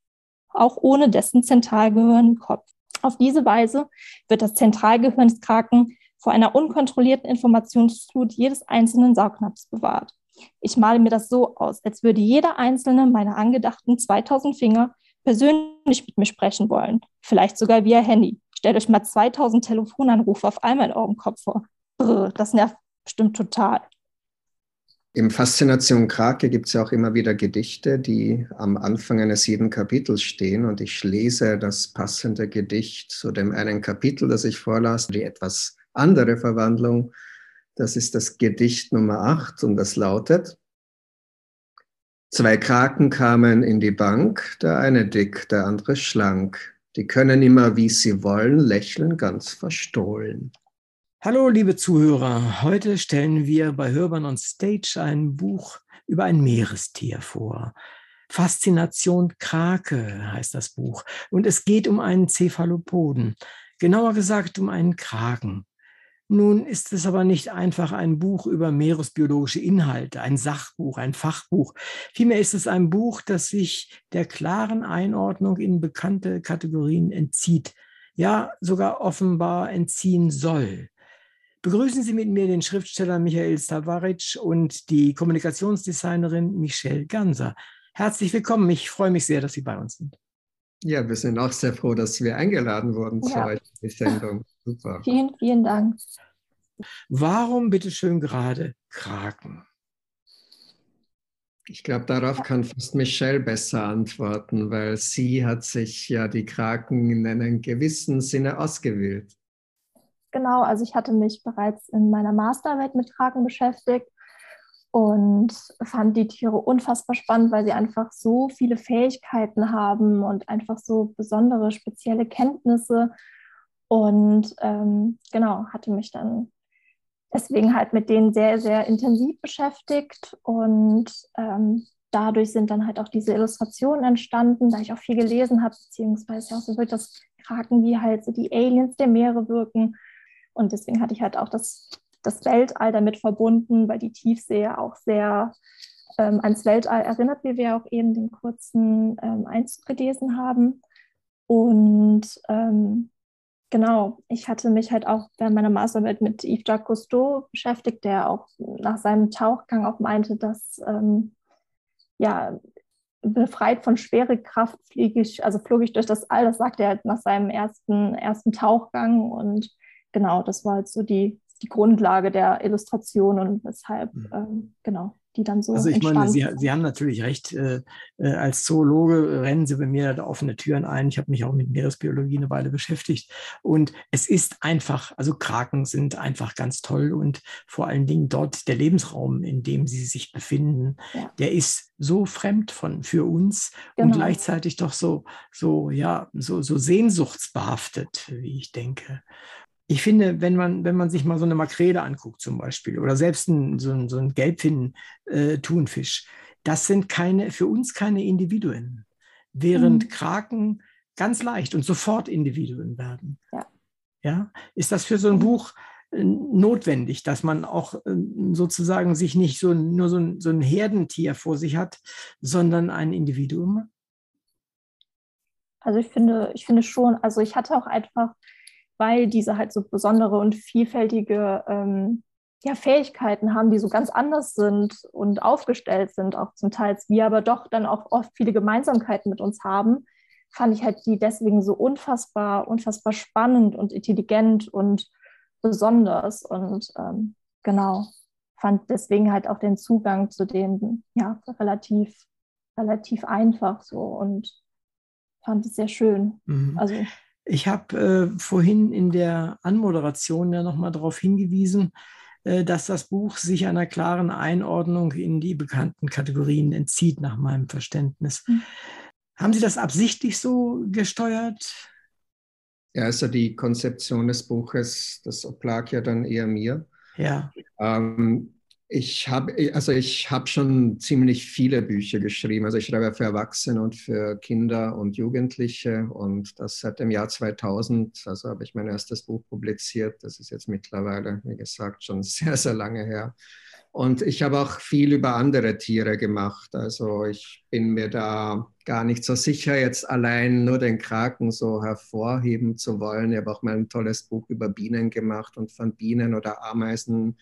Auch ohne dessen Zentralgehirn im Kopf. Auf diese Weise wird das Zentralgehirn des Kraken vor einer unkontrollierten Informationsflut jedes einzelnen Saugnapfs bewahrt. Ich male mir das so aus, als würde jeder einzelne meiner angedachten 2000 Finger persönlich mit mir sprechen wollen, vielleicht sogar via Handy. Stellt euch mal 2000 Telefonanrufe auf einmal in eurem Kopf vor. Brr, das nervt bestimmt total. Im Faszination Krake gibt es ja auch immer wieder Gedichte, die am Anfang eines jeden Kapitels stehen. Und ich lese das passende Gedicht zu dem einen Kapitel, das ich vorlas, die etwas andere Verwandlung. Das ist das Gedicht Nummer 8 und das lautet, Zwei Kraken kamen in die Bank, der eine dick, der andere schlank. Die können immer, wie sie wollen, lächeln ganz verstohlen. Hallo, liebe Zuhörer. Heute stellen wir bei Hörbern on Stage ein Buch über ein Meerestier vor. Faszination Krake heißt das Buch. Und es geht um einen Cephalopoden. Genauer gesagt um einen Kraken. Nun ist es aber nicht einfach ein Buch über meeresbiologische Inhalte, ein Sachbuch, ein Fachbuch. Vielmehr ist es ein Buch, das sich der klaren Einordnung in bekannte Kategorien entzieht, ja sogar offenbar entziehen soll. Begrüßen Sie mit mir den Schriftsteller Michael Stavaric und die Kommunikationsdesignerin Michelle Ganser. Herzlich willkommen. Ich freue mich sehr, dass Sie bei uns sind. Ja, wir sind auch sehr froh, dass wir eingeladen wurden ja. zu euch in die Sendung. Super. Vielen, vielen Dank. Warum bitteschön gerade Kraken? Ich glaube, darauf kann fast Michelle besser antworten, weil sie hat sich ja die Kraken in einem gewissen Sinne ausgewählt. Genau, also ich hatte mich bereits in meiner Masterarbeit mit Kraken beschäftigt und fand die Tiere unfassbar spannend, weil sie einfach so viele Fähigkeiten haben und einfach so besondere, spezielle Kenntnisse. Und ähm, genau, hatte mich dann deswegen halt mit denen sehr, sehr intensiv beschäftigt und ähm, dadurch sind dann halt auch diese Illustrationen entstanden, da ich auch viel gelesen habe, beziehungsweise auch so wirklich das Kraken, wie halt so die Aliens der Meere wirken. Und deswegen hatte ich halt auch das, das Weltall damit verbunden, weil die Tiefsee auch sehr ähm, ans Weltall erinnert, wie wir auch eben den kurzen ähm, Einzug gelesen haben. Und ähm, Genau, ich hatte mich halt auch während meiner Masterarbeit mit Yves Jacques Cousteau beschäftigt, der auch nach seinem Tauchgang auch meinte, dass ähm, ja befreit von Schwerekraft fliege ich, also flog ich durch das All, das sagte er halt nach seinem ersten, ersten Tauchgang. Und genau, das war halt so die, die Grundlage der Illustration und weshalb, mhm. ähm, genau die dann so Also ich meine, Sie, Sie haben natürlich recht. Äh, äh, als Zoologe rennen Sie bei mir da offene Türen ein. Ich habe mich auch mit Meeresbiologie eine Weile beschäftigt. Und es ist einfach, also Kraken sind einfach ganz toll und vor allen Dingen dort der Lebensraum, in dem sie sich befinden, ja. der ist so fremd von für uns genau. und gleichzeitig doch so so ja so so sehnsuchtsbehaftet, wie ich denke ich finde, wenn man, wenn man sich mal so eine Makrele anguckt zum Beispiel oder selbst ein, so ein, so ein Gelbfin-Thunfisch, äh, das sind keine, für uns keine Individuen, während mhm. Kraken ganz leicht und sofort Individuen werden. Ja. ja. Ist das für so ein Buch äh, notwendig, dass man auch äh, sozusagen sich nicht so nur so ein, so ein Herdentier vor sich hat, sondern ein Individuum? Also ich finde, ich finde schon, also ich hatte auch einfach weil diese halt so besondere und vielfältige ähm, ja, Fähigkeiten haben, die so ganz anders sind und aufgestellt sind, auch zum Teil, wir aber doch dann auch oft viele Gemeinsamkeiten mit uns haben, fand ich halt die deswegen so unfassbar, unfassbar spannend und intelligent und besonders und ähm, genau, fand deswegen halt auch den Zugang zu denen ja relativ, relativ einfach so und fand es sehr schön. Mhm. Also ich habe äh, vorhin in der Anmoderation ja nochmal darauf hingewiesen, äh, dass das Buch sich einer klaren Einordnung in die bekannten Kategorien entzieht, nach meinem Verständnis. Mhm. Haben Sie das absichtlich so gesteuert? Ja, also die Konzeption des Buches, das oblag ja dann eher mir. Ja. Ähm, ich habe also ich habe schon ziemlich viele Bücher geschrieben. Also ich schreibe für Erwachsene und für Kinder und Jugendliche und das seit dem Jahr 2000. Also habe ich mein erstes Buch publiziert. Das ist jetzt mittlerweile, wie gesagt, schon *laughs* sehr sehr lange her. Und ich habe auch viel über andere Tiere gemacht. Also ich bin mir da gar nicht so sicher, jetzt allein nur den Kraken so hervorheben zu wollen. Ich habe auch mal ein tolles Buch über Bienen gemacht und von Bienen oder Ameisen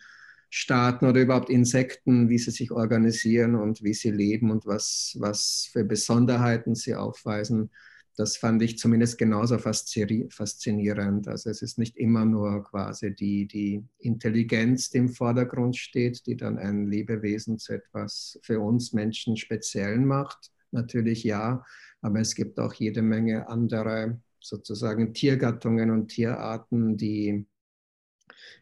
Staaten oder überhaupt Insekten, wie sie sich organisieren und wie sie leben und was, was für Besonderheiten sie aufweisen. Das fand ich zumindest genauso faszinierend. Also es ist nicht immer nur quasi die, die Intelligenz, die im Vordergrund steht, die dann ein Lebewesen zu etwas für uns Menschen Speziellen macht. Natürlich ja, aber es gibt auch jede Menge andere sozusagen Tiergattungen und Tierarten, die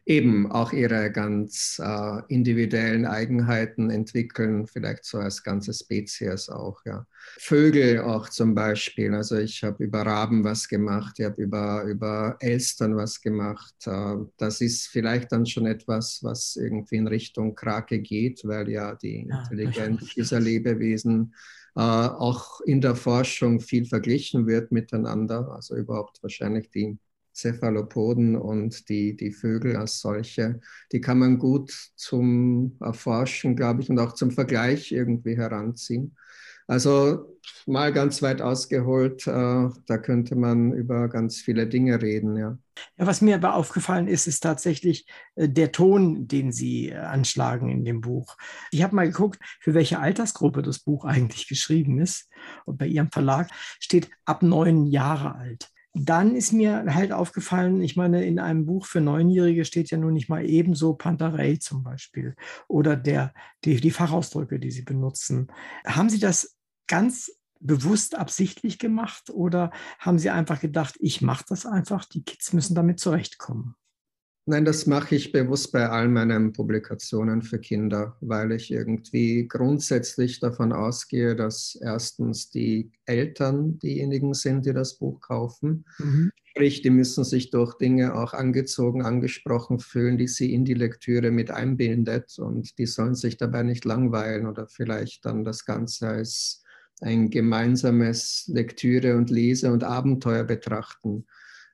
eben auch ihre ganz äh, individuellen Eigenheiten entwickeln, vielleicht so als ganze Spezies auch. Ja. Vögel auch zum Beispiel. Also ich habe über Raben was gemacht, ich habe über, über Elstern was gemacht. Äh, das ist vielleicht dann schon etwas, was irgendwie in Richtung Krake geht, weil ja die Intelligenz dieser Lebewesen äh, auch in der Forschung viel verglichen wird miteinander. Also überhaupt wahrscheinlich die Cephalopoden und die, die Vögel als solche, die kann man gut zum Erforschen, glaube ich, und auch zum Vergleich irgendwie heranziehen. Also mal ganz weit ausgeholt, äh, da könnte man über ganz viele Dinge reden, ja. Ja, was mir aber aufgefallen ist, ist tatsächlich äh, der Ton, den Sie äh, anschlagen in dem Buch. Ich habe mal geguckt, für welche Altersgruppe das Buch eigentlich geschrieben ist. Und bei Ihrem Verlag steht ab neun Jahre alt dann ist mir halt aufgefallen, ich meine, in einem Buch für Neunjährige steht ja nun nicht mal ebenso Panterei zum Beispiel oder der, die, die Fachausdrücke, die Sie benutzen. Haben Sie das ganz bewusst absichtlich gemacht oder haben Sie einfach gedacht, ich mache das einfach, die Kids müssen damit zurechtkommen? Nein, das mache ich bewusst bei all meinen Publikationen für Kinder, weil ich irgendwie grundsätzlich davon ausgehe, dass erstens die Eltern diejenigen sind, die das Buch kaufen. Mhm. Sprich, die müssen sich durch Dinge auch angezogen, angesprochen fühlen, die sie in die Lektüre mit einbindet und die sollen sich dabei nicht langweilen oder vielleicht dann das Ganze als ein gemeinsames Lektüre und Lese und Abenteuer betrachten.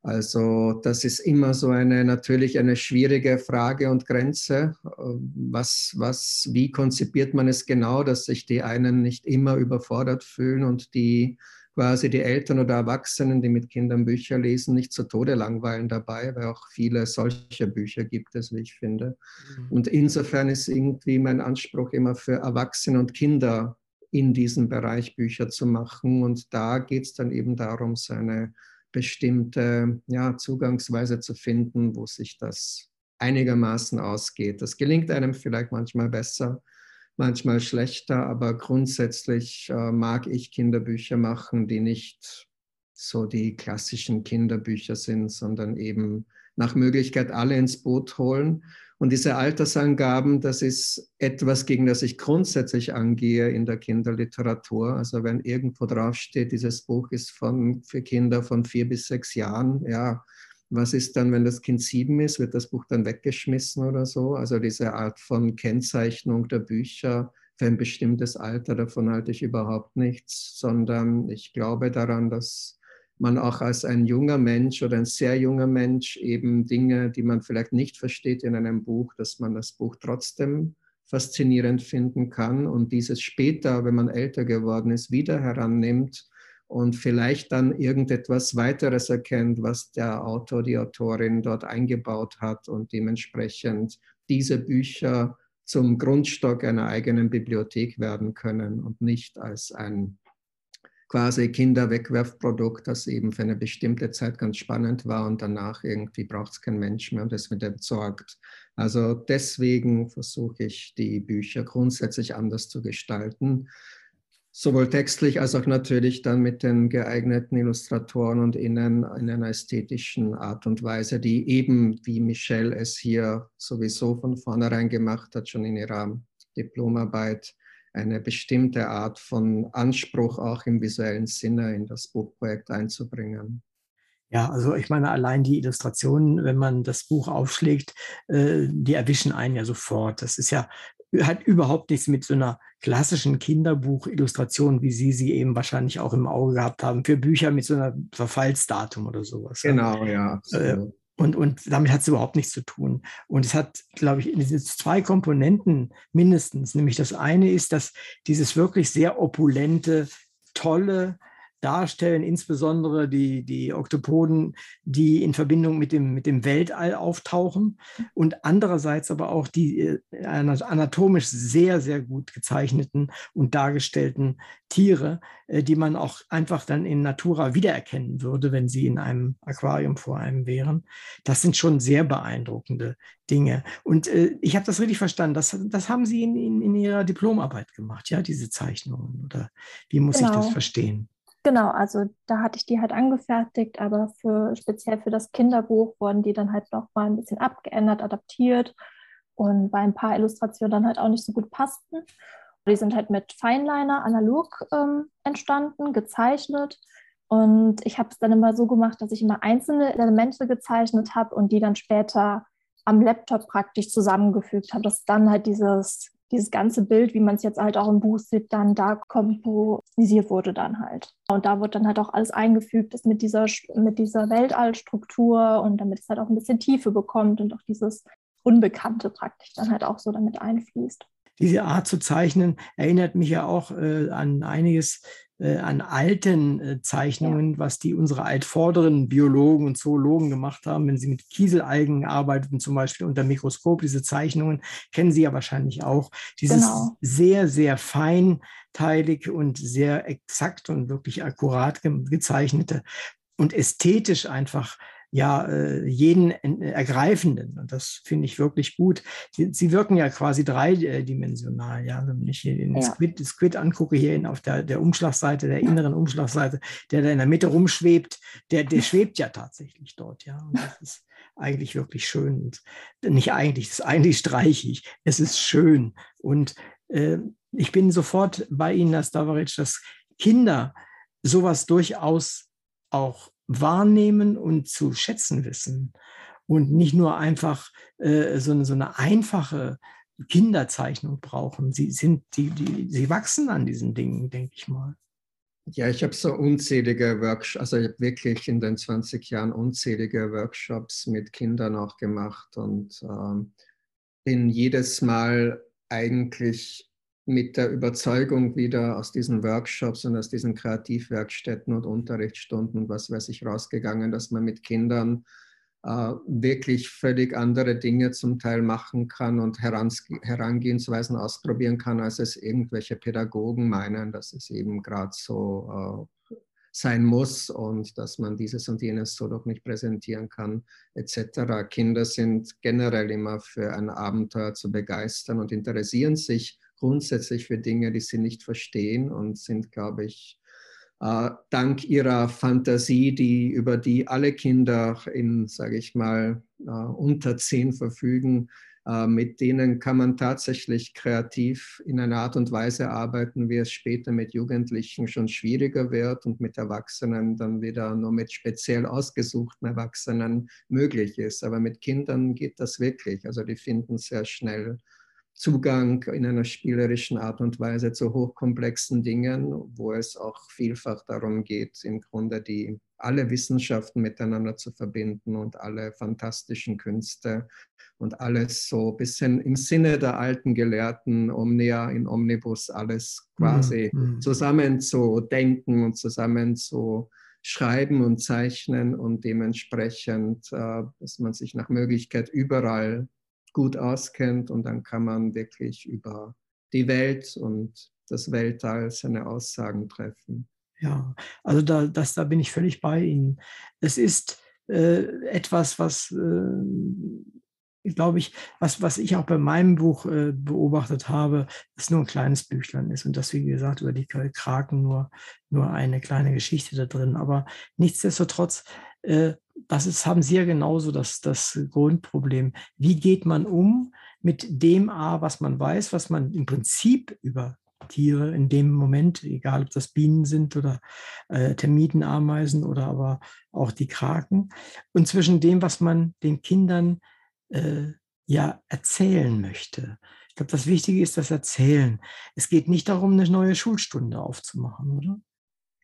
Also das ist immer so eine natürlich eine schwierige Frage und Grenze. Was, was, wie konzipiert man es genau, dass sich die einen nicht immer überfordert fühlen und die quasi die Eltern oder Erwachsenen, die mit Kindern Bücher lesen, nicht zu Tode langweilen dabei, weil auch viele solche Bücher gibt es, wie ich finde. Mhm. Und insofern ist irgendwie mein Anspruch immer für Erwachsene und Kinder in diesem Bereich Bücher zu machen. Und da geht es dann eben darum, seine bestimmte ja, Zugangsweise zu finden, wo sich das einigermaßen ausgeht. Das gelingt einem vielleicht manchmal besser, manchmal schlechter, aber grundsätzlich äh, mag ich Kinderbücher machen, die nicht so die klassischen Kinderbücher sind, sondern eben nach Möglichkeit alle ins Boot holen und diese Altersangaben, das ist etwas, gegen das ich grundsätzlich angehe in der Kinderliteratur. Also wenn irgendwo draufsteht, dieses Buch ist von, für Kinder von vier bis sechs Jahren, ja, was ist dann, wenn das Kind sieben ist? Wird das Buch dann weggeschmissen oder so? Also diese Art von Kennzeichnung der Bücher für ein bestimmtes Alter, davon halte ich überhaupt nichts, sondern ich glaube daran, dass man auch als ein junger Mensch oder ein sehr junger Mensch eben Dinge, die man vielleicht nicht versteht in einem Buch, dass man das Buch trotzdem faszinierend finden kann und dieses später, wenn man älter geworden ist, wieder herannimmt und vielleicht dann irgendetwas weiteres erkennt, was der Autor, die Autorin dort eingebaut hat und dementsprechend diese Bücher zum Grundstock einer eigenen Bibliothek werden können und nicht als ein quasi Kinderwegwerfprodukt, das eben für eine bestimmte Zeit ganz spannend war und danach irgendwie braucht es kein Mensch mehr und es wird entsorgt. Also deswegen versuche ich, die Bücher grundsätzlich anders zu gestalten, sowohl textlich als auch natürlich dann mit den geeigneten Illustratoren und innen in einer ästhetischen Art und Weise, die eben, wie Michelle es hier sowieso von vornherein gemacht hat, schon in ihrer Diplomarbeit, eine bestimmte Art von Anspruch auch im visuellen Sinne in das Buchprojekt einzubringen. Ja, also ich meine, allein die Illustrationen, wenn man das Buch aufschlägt, äh, die erwischen einen ja sofort. Das ist ja hat überhaupt nichts mit so einer klassischen Kinderbuchillustration, wie Sie sie eben wahrscheinlich auch im Auge gehabt haben, für Bücher mit so einer Verfallsdatum oder sowas. Genau, ja. Absolut. Und, und damit hat es überhaupt nichts zu tun. Und es hat, glaube ich, zwei Komponenten mindestens. Nämlich das eine ist, dass dieses wirklich sehr opulente, tolle, darstellen, insbesondere die, die Oktopoden, die in Verbindung mit dem, mit dem Weltall auftauchen und andererseits aber auch die äh, anatomisch sehr, sehr gut gezeichneten und dargestellten Tiere, äh, die man auch einfach dann in Natura wiedererkennen würde, wenn sie in einem Aquarium vor einem wären. Das sind schon sehr beeindruckende Dinge. Und äh, ich habe das richtig verstanden. Das, das haben Sie in, in, in Ihrer Diplomarbeit gemacht, ja, diese Zeichnungen. Oder wie muss genau. ich das genau. verstehen? Genau, also da hatte ich die halt angefertigt, aber für speziell für das Kinderbuch wurden die dann halt noch mal ein bisschen abgeändert, adaptiert und bei ein paar Illustrationen dann halt auch nicht so gut passten. Die sind halt mit Feinliner analog ähm, entstanden, gezeichnet. Und ich habe es dann immer so gemacht, dass ich immer einzelne Elemente gezeichnet habe und die dann später am Laptop praktisch zusammengefügt habe, dass dann halt dieses dieses ganze Bild, wie man es jetzt halt auch im Buch sieht, dann da komponisiert wurde dann halt. Und da wird dann halt auch alles eingefügt, das mit dieser, mit dieser Weltallstruktur und damit es halt auch ein bisschen Tiefe bekommt und auch dieses Unbekannte praktisch dann halt auch so damit einfließt. Diese Art zu zeichnen erinnert mich ja auch äh, an einiges, an alten äh, Zeichnungen, was die unsere altvorderen Biologen und Zoologen gemacht haben, wenn sie mit Kieselalgen arbeiteten, zum Beispiel unter Mikroskop. Diese Zeichnungen kennen Sie ja wahrscheinlich auch. Dieses genau. sehr, sehr feinteilig und sehr exakt und wirklich akkurat ge gezeichnete und ästhetisch einfach ja äh, jeden ergreifenden. Und das finde ich wirklich gut. Sie, sie, wirken ja quasi dreidimensional. Ja, wenn ich hier den ja. Squid, Squid angucke, hier auf der, der Umschlagseite, der inneren Umschlagseite, der da in der Mitte rumschwebt, der, der *laughs* schwebt ja tatsächlich dort. Ja, und das ist eigentlich wirklich schön. Und nicht eigentlich, das ist eigentlich streichig. Es ist schön. Und äh, ich bin sofort bei Ihnen, Herr Stavaric, dass Kinder sowas durchaus auch wahrnehmen und zu schätzen wissen und nicht nur einfach äh, so, eine, so eine einfache Kinderzeichnung brauchen. Sie sind, die, die, sie wachsen an diesen Dingen, denke ich mal. Ja, ich habe so unzählige Workshops, also ich habe wirklich in den 20 Jahren unzählige Workshops mit Kindern auch gemacht und ähm, bin jedes Mal eigentlich mit der Überzeugung wieder aus diesen Workshops und aus diesen Kreativwerkstätten und Unterrichtsstunden und was weiß ich rausgegangen, dass man mit Kindern äh, wirklich völlig andere Dinge zum Teil machen kann und Herangehensweisen ausprobieren kann, als es irgendwelche Pädagogen meinen, dass es eben gerade so äh, sein muss und dass man dieses und jenes so doch nicht präsentieren kann, etc. Kinder sind generell immer für ein Abenteuer zu begeistern und interessieren sich grundsätzlich für Dinge, die sie nicht verstehen und sind, glaube ich, äh, dank ihrer Fantasie, die über die alle Kinder in, sage ich mal, äh, unter zehn verfügen, äh, mit denen kann man tatsächlich kreativ in einer Art und Weise arbeiten, wie es später mit Jugendlichen schon schwieriger wird und mit Erwachsenen dann wieder nur mit speziell ausgesuchten Erwachsenen möglich ist. Aber mit Kindern geht das wirklich. Also die finden sehr schnell Zugang in einer spielerischen Art und Weise zu hochkomplexen Dingen, wo es auch vielfach darum geht, im Grunde die alle Wissenschaften miteinander zu verbinden und alle fantastischen Künste und alles so ein bisschen im Sinne der alten Gelehrten Omnia in Omnibus alles quasi mhm. zusammen zu denken und zusammen zu schreiben und zeichnen und dementsprechend, äh, dass man sich nach Möglichkeit überall gut auskennt und dann kann man wirklich über die Welt und das Weltall seine Aussagen treffen. Ja, also da, das, da bin ich völlig bei Ihnen. Es ist äh, etwas, was, äh, glaube ich, was, was ich auch bei meinem Buch äh, beobachtet habe, dass nur ein kleines Büchlein ist und dass, wie gesagt, über die Kraken nur, nur eine kleine Geschichte da drin. Aber nichtsdestotrotz äh, das ist, haben Sie ja genauso das, das Grundproblem. Wie geht man um mit dem A, was man weiß, was man im Prinzip über Tiere in dem Moment, egal ob das Bienen sind oder äh, Termiten, Ameisen oder aber auch die Kraken, und zwischen dem, was man den Kindern äh, ja erzählen möchte. Ich glaube, das Wichtige ist das Erzählen. Es geht nicht darum, eine neue Schulstunde aufzumachen, oder?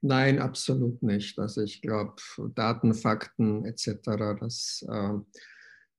Nein, absolut nicht. Also ich glaube, Daten, Fakten etc., das, äh,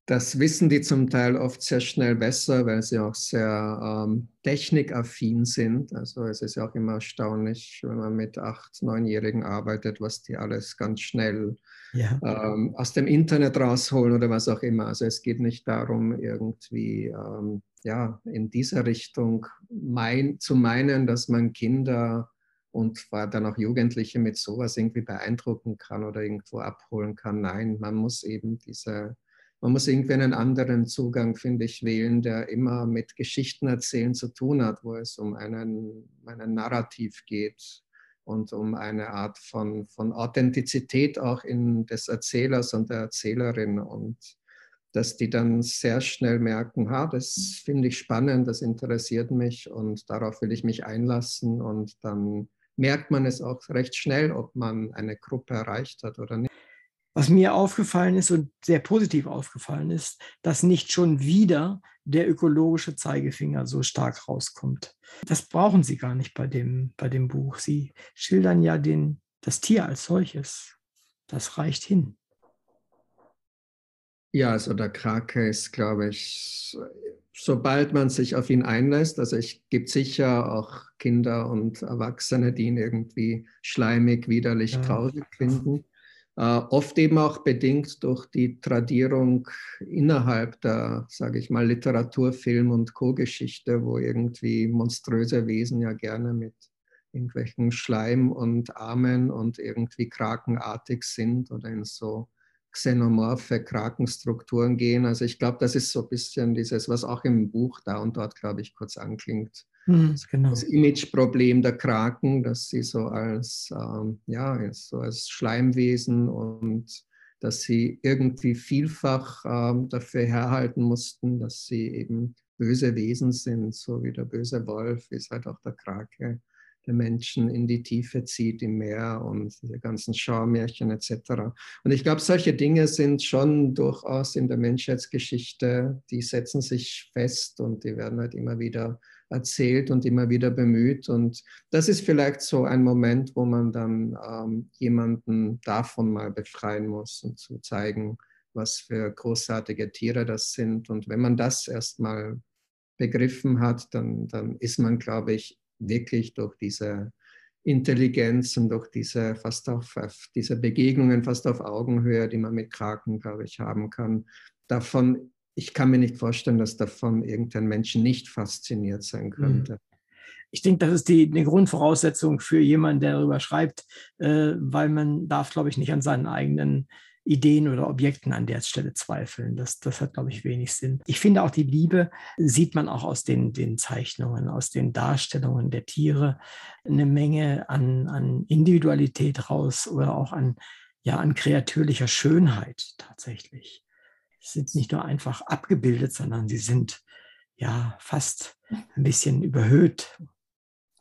das wissen die zum Teil oft sehr schnell besser, weil sie auch sehr ähm, technikaffin sind. Also es ist ja auch immer erstaunlich, wenn man mit acht, neunjährigen arbeitet, was die alles ganz schnell ja. ähm, aus dem Internet rausholen oder was auch immer. Also es geht nicht darum, irgendwie ähm, ja, in dieser Richtung mein, zu meinen, dass man Kinder und dann auch Jugendliche mit sowas irgendwie beeindrucken kann oder irgendwo abholen kann. Nein, man muss eben diese, man muss irgendwie einen anderen Zugang, finde ich, wählen, der immer mit Geschichten erzählen zu tun hat, wo es um einen, einen Narrativ geht und um eine Art von, von Authentizität auch in des Erzählers und der Erzählerin und dass die dann sehr schnell merken, ha, das finde ich spannend, das interessiert mich und darauf will ich mich einlassen und dann merkt man es auch recht schnell, ob man eine Gruppe erreicht hat oder nicht. Was mir aufgefallen ist und sehr positiv aufgefallen ist, dass nicht schon wieder der ökologische Zeigefinger so stark rauskommt. Das brauchen Sie gar nicht bei dem, bei dem Buch. Sie schildern ja den, das Tier als solches. Das reicht hin. Ja, also der Krake ist, glaube ich, sobald man sich auf ihn einlässt, also es gibt sicher auch Kinder und Erwachsene, die ihn irgendwie schleimig, widerlich, ja. grausig finden. Äh, oft eben auch bedingt durch die Tradierung innerhalb der, sage ich mal, Literatur, Film und Co-Geschichte, wo irgendwie monströse Wesen ja gerne mit irgendwelchen Schleim und Armen und irgendwie krakenartig sind oder in so xenomorphe Krakenstrukturen gehen. Also ich glaube, das ist so ein bisschen dieses, was auch im Buch da und dort, glaube ich, kurz anklingt. Mhm, genau. Das Imageproblem der Kraken, dass sie so als, ähm, ja, so als Schleimwesen und dass sie irgendwie vielfach ähm, dafür herhalten mussten, dass sie eben böse Wesen sind, so wie der böse Wolf ist halt auch der Krake der Menschen in die Tiefe zieht, im Meer und diese ganzen Schaumärchen etc. Und ich glaube, solche Dinge sind schon durchaus in der Menschheitsgeschichte, die setzen sich fest und die werden halt immer wieder erzählt und immer wieder bemüht. Und das ist vielleicht so ein Moment, wo man dann ähm, jemanden davon mal befreien muss und zu zeigen, was für großartige Tiere das sind. Und wenn man das erstmal begriffen hat, dann, dann ist man, glaube ich, wirklich durch diese Intelligenz und durch diese fast auf, auf diese Begegnungen fast auf Augenhöhe, die man mit Kraken, glaube ich, haben kann, davon, ich kann mir nicht vorstellen, dass davon irgendein Mensch nicht fasziniert sein mhm. könnte. Ich denke, das ist die, die Grundvoraussetzung für jemanden, der darüber schreibt, äh, weil man darf, glaube ich, nicht an seinen eigenen Ideen oder Objekten an der Stelle zweifeln. Das, das hat, glaube ich, wenig Sinn. Ich finde auch die Liebe sieht man auch aus den, den Zeichnungen, aus den Darstellungen der Tiere eine Menge an, an Individualität raus oder auch an, ja, an kreatürlicher Schönheit tatsächlich. Sie sind nicht nur einfach abgebildet, sondern sie sind ja fast ein bisschen überhöht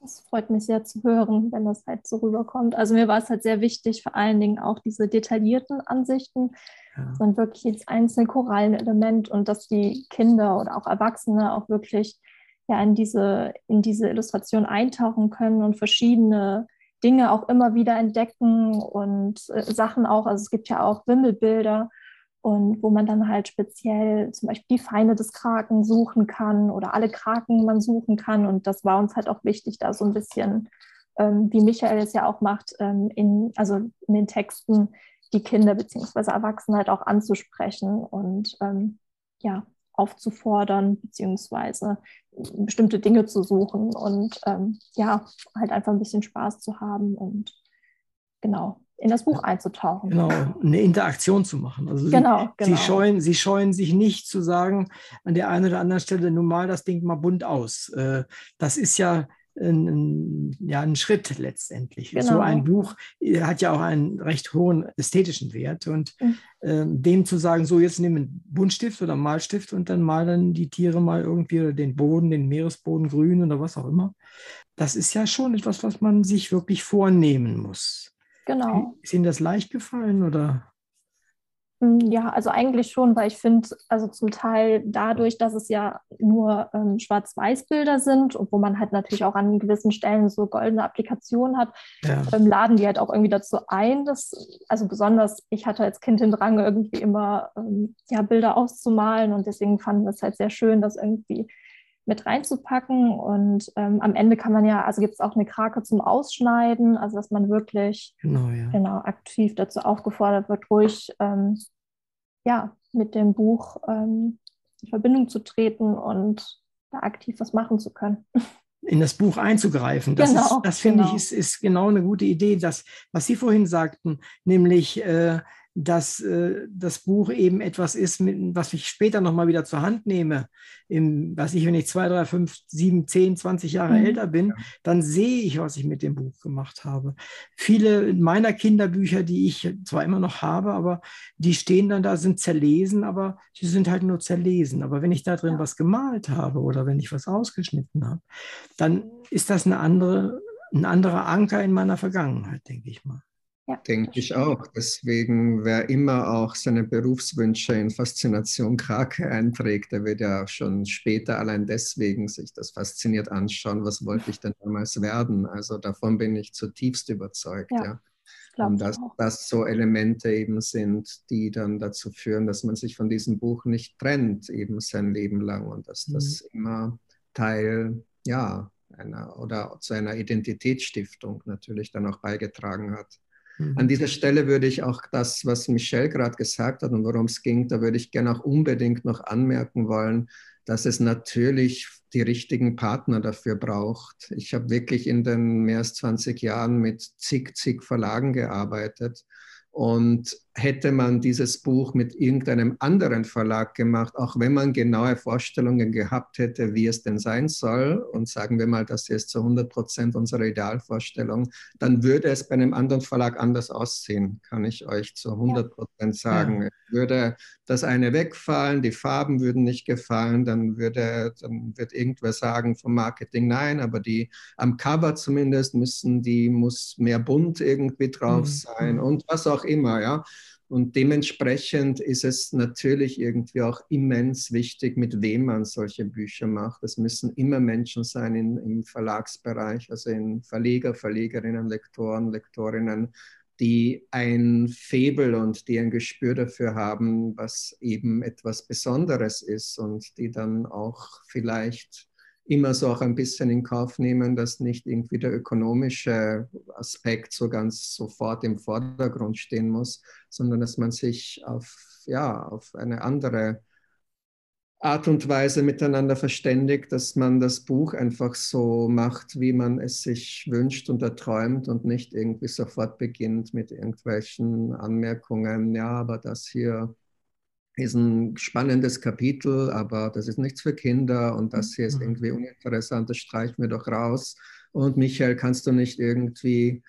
das freut mich sehr zu hören, wenn das halt so rüberkommt. Also mir war es halt sehr wichtig, vor allen Dingen auch diese detaillierten Ansichten, ja. sondern wirklich jedes einzelne Korallenelement und dass die Kinder oder auch Erwachsene auch wirklich ja in diese, in diese Illustration eintauchen können und verschiedene Dinge auch immer wieder entdecken und äh, Sachen auch, also es gibt ja auch Wimmelbilder und wo man dann halt speziell zum Beispiel die Feinde des Kraken suchen kann oder alle Kraken man suchen kann. Und das war uns halt auch wichtig, da so ein bisschen, ähm, wie Michael es ja auch macht, ähm, in, also in den Texten die Kinder bzw. Erwachsene halt auch anzusprechen und ähm, ja, aufzufordern beziehungsweise bestimmte Dinge zu suchen und ähm, ja, halt einfach ein bisschen Spaß zu haben und genau in das Buch einzutauchen. Genau, eine Interaktion zu machen. Also genau, sie, genau. Sie, scheuen, sie scheuen sich nicht zu sagen, an der einen oder anderen Stelle, nun mal das Ding mal bunt aus. Äh, das ist ja ein, ja, ein Schritt letztendlich. Genau. So ein Buch äh, hat ja auch einen recht hohen ästhetischen Wert. Und mhm. äh, dem zu sagen, so jetzt nimm einen Buntstift oder einen Malstift und dann malen die Tiere mal irgendwie oder den Boden, den Meeresboden grün oder was auch immer. Das ist ja schon etwas, was man sich wirklich vornehmen muss. Genau. Ist Ihnen das leicht gefallen oder? Mm, ja, also eigentlich schon, weil ich finde, also zum Teil dadurch, dass es ja nur ähm, Schwarz-Weiß-Bilder sind und wo man halt natürlich auch an gewissen Stellen so goldene Applikationen hat, ja. ähm, laden die halt auch irgendwie dazu ein, dass, also besonders, ich hatte als Kind den Drang, irgendwie immer ähm, ja, Bilder auszumalen und deswegen fanden wir es halt sehr schön, dass irgendwie mit reinzupacken. Und ähm, am Ende kann man ja, also gibt es auch eine Krake zum Ausschneiden, also dass man wirklich genau, ja. genau aktiv dazu aufgefordert wird, ruhig ähm, ja, mit dem Buch ähm, in Verbindung zu treten und da aktiv was machen zu können. in das Buch einzugreifen. Das, genau, ist, das finde genau. ich, ist, ist genau eine gute Idee. Das, was Sie vorhin sagten, nämlich äh, dass äh, das Buch eben etwas ist, mit, was ich später nochmal wieder zur Hand nehme. Im, was ich, wenn ich zwei, drei, fünf, sieben, zehn, zwanzig Jahre mhm. älter bin, dann sehe ich, was ich mit dem Buch gemacht habe. Viele meiner Kinderbücher, die ich zwar immer noch habe, aber die stehen dann da, sind zerlesen, aber sie sind halt nur zerlesen. Aber wenn ich da drin was gemalt habe oder wenn ich was ausgeschnitten habe, dann ist das eine andere, ein anderer Anker in meiner Vergangenheit, denke ich mal. Ja, Denke ich auch. Deswegen, wer immer auch seine Berufswünsche in Faszination Krake *laughs* einträgt, der wird ja schon später allein deswegen sich das fasziniert anschauen, was wollte ich denn damals werden. Also davon bin ich zutiefst überzeugt. Ja. ja. Und dass das so Elemente eben sind, die dann dazu führen, dass man sich von diesem Buch nicht trennt, eben sein Leben lang und dass das mhm. immer Teil, ja, einer oder zu einer Identitätsstiftung natürlich dann auch beigetragen hat. Mhm. An dieser Stelle würde ich auch das, was Michelle gerade gesagt hat und worum es ging, da würde ich gerne auch unbedingt noch anmerken wollen, dass es natürlich die richtigen Partner dafür braucht. Ich habe wirklich in den mehr als 20 Jahren mit zig, zig Verlagen gearbeitet und hätte man dieses Buch mit irgendeinem anderen Verlag gemacht, auch wenn man genaue Vorstellungen gehabt hätte, wie es denn sein soll, und sagen wir mal, das ist zu 100 Prozent unsere Idealvorstellung, dann würde es bei einem anderen Verlag anders aussehen, kann ich euch zu 100 Prozent sagen. Ja. Würde das eine wegfallen, die Farben würden nicht gefallen, dann würde, dann wird irgendwer sagen vom Marketing nein, aber die am Cover zumindest müssen, die muss mehr bunt irgendwie drauf mhm. sein und was auch immer, ja. Und dementsprechend ist es natürlich irgendwie auch immens wichtig, mit wem man solche Bücher macht. Es müssen immer Menschen sein in, im Verlagsbereich, also in Verleger, Verlegerinnen, Lektoren, Lektorinnen, die ein Febel und die ein Gespür dafür haben, was eben etwas Besonderes ist und die dann auch vielleicht immer so auch ein bisschen in Kauf nehmen, dass nicht irgendwie der ökonomische Aspekt so ganz sofort im Vordergrund stehen muss, sondern dass man sich auf, ja, auf eine andere Art und Weise miteinander verständigt, dass man das Buch einfach so macht, wie man es sich wünscht und erträumt und nicht irgendwie sofort beginnt mit irgendwelchen Anmerkungen, ja, aber das hier ist ein spannendes Kapitel, aber das ist nichts für Kinder und das hier ist mhm. irgendwie uninteressant, das streichen wir doch raus. Und Michael, kannst du nicht irgendwie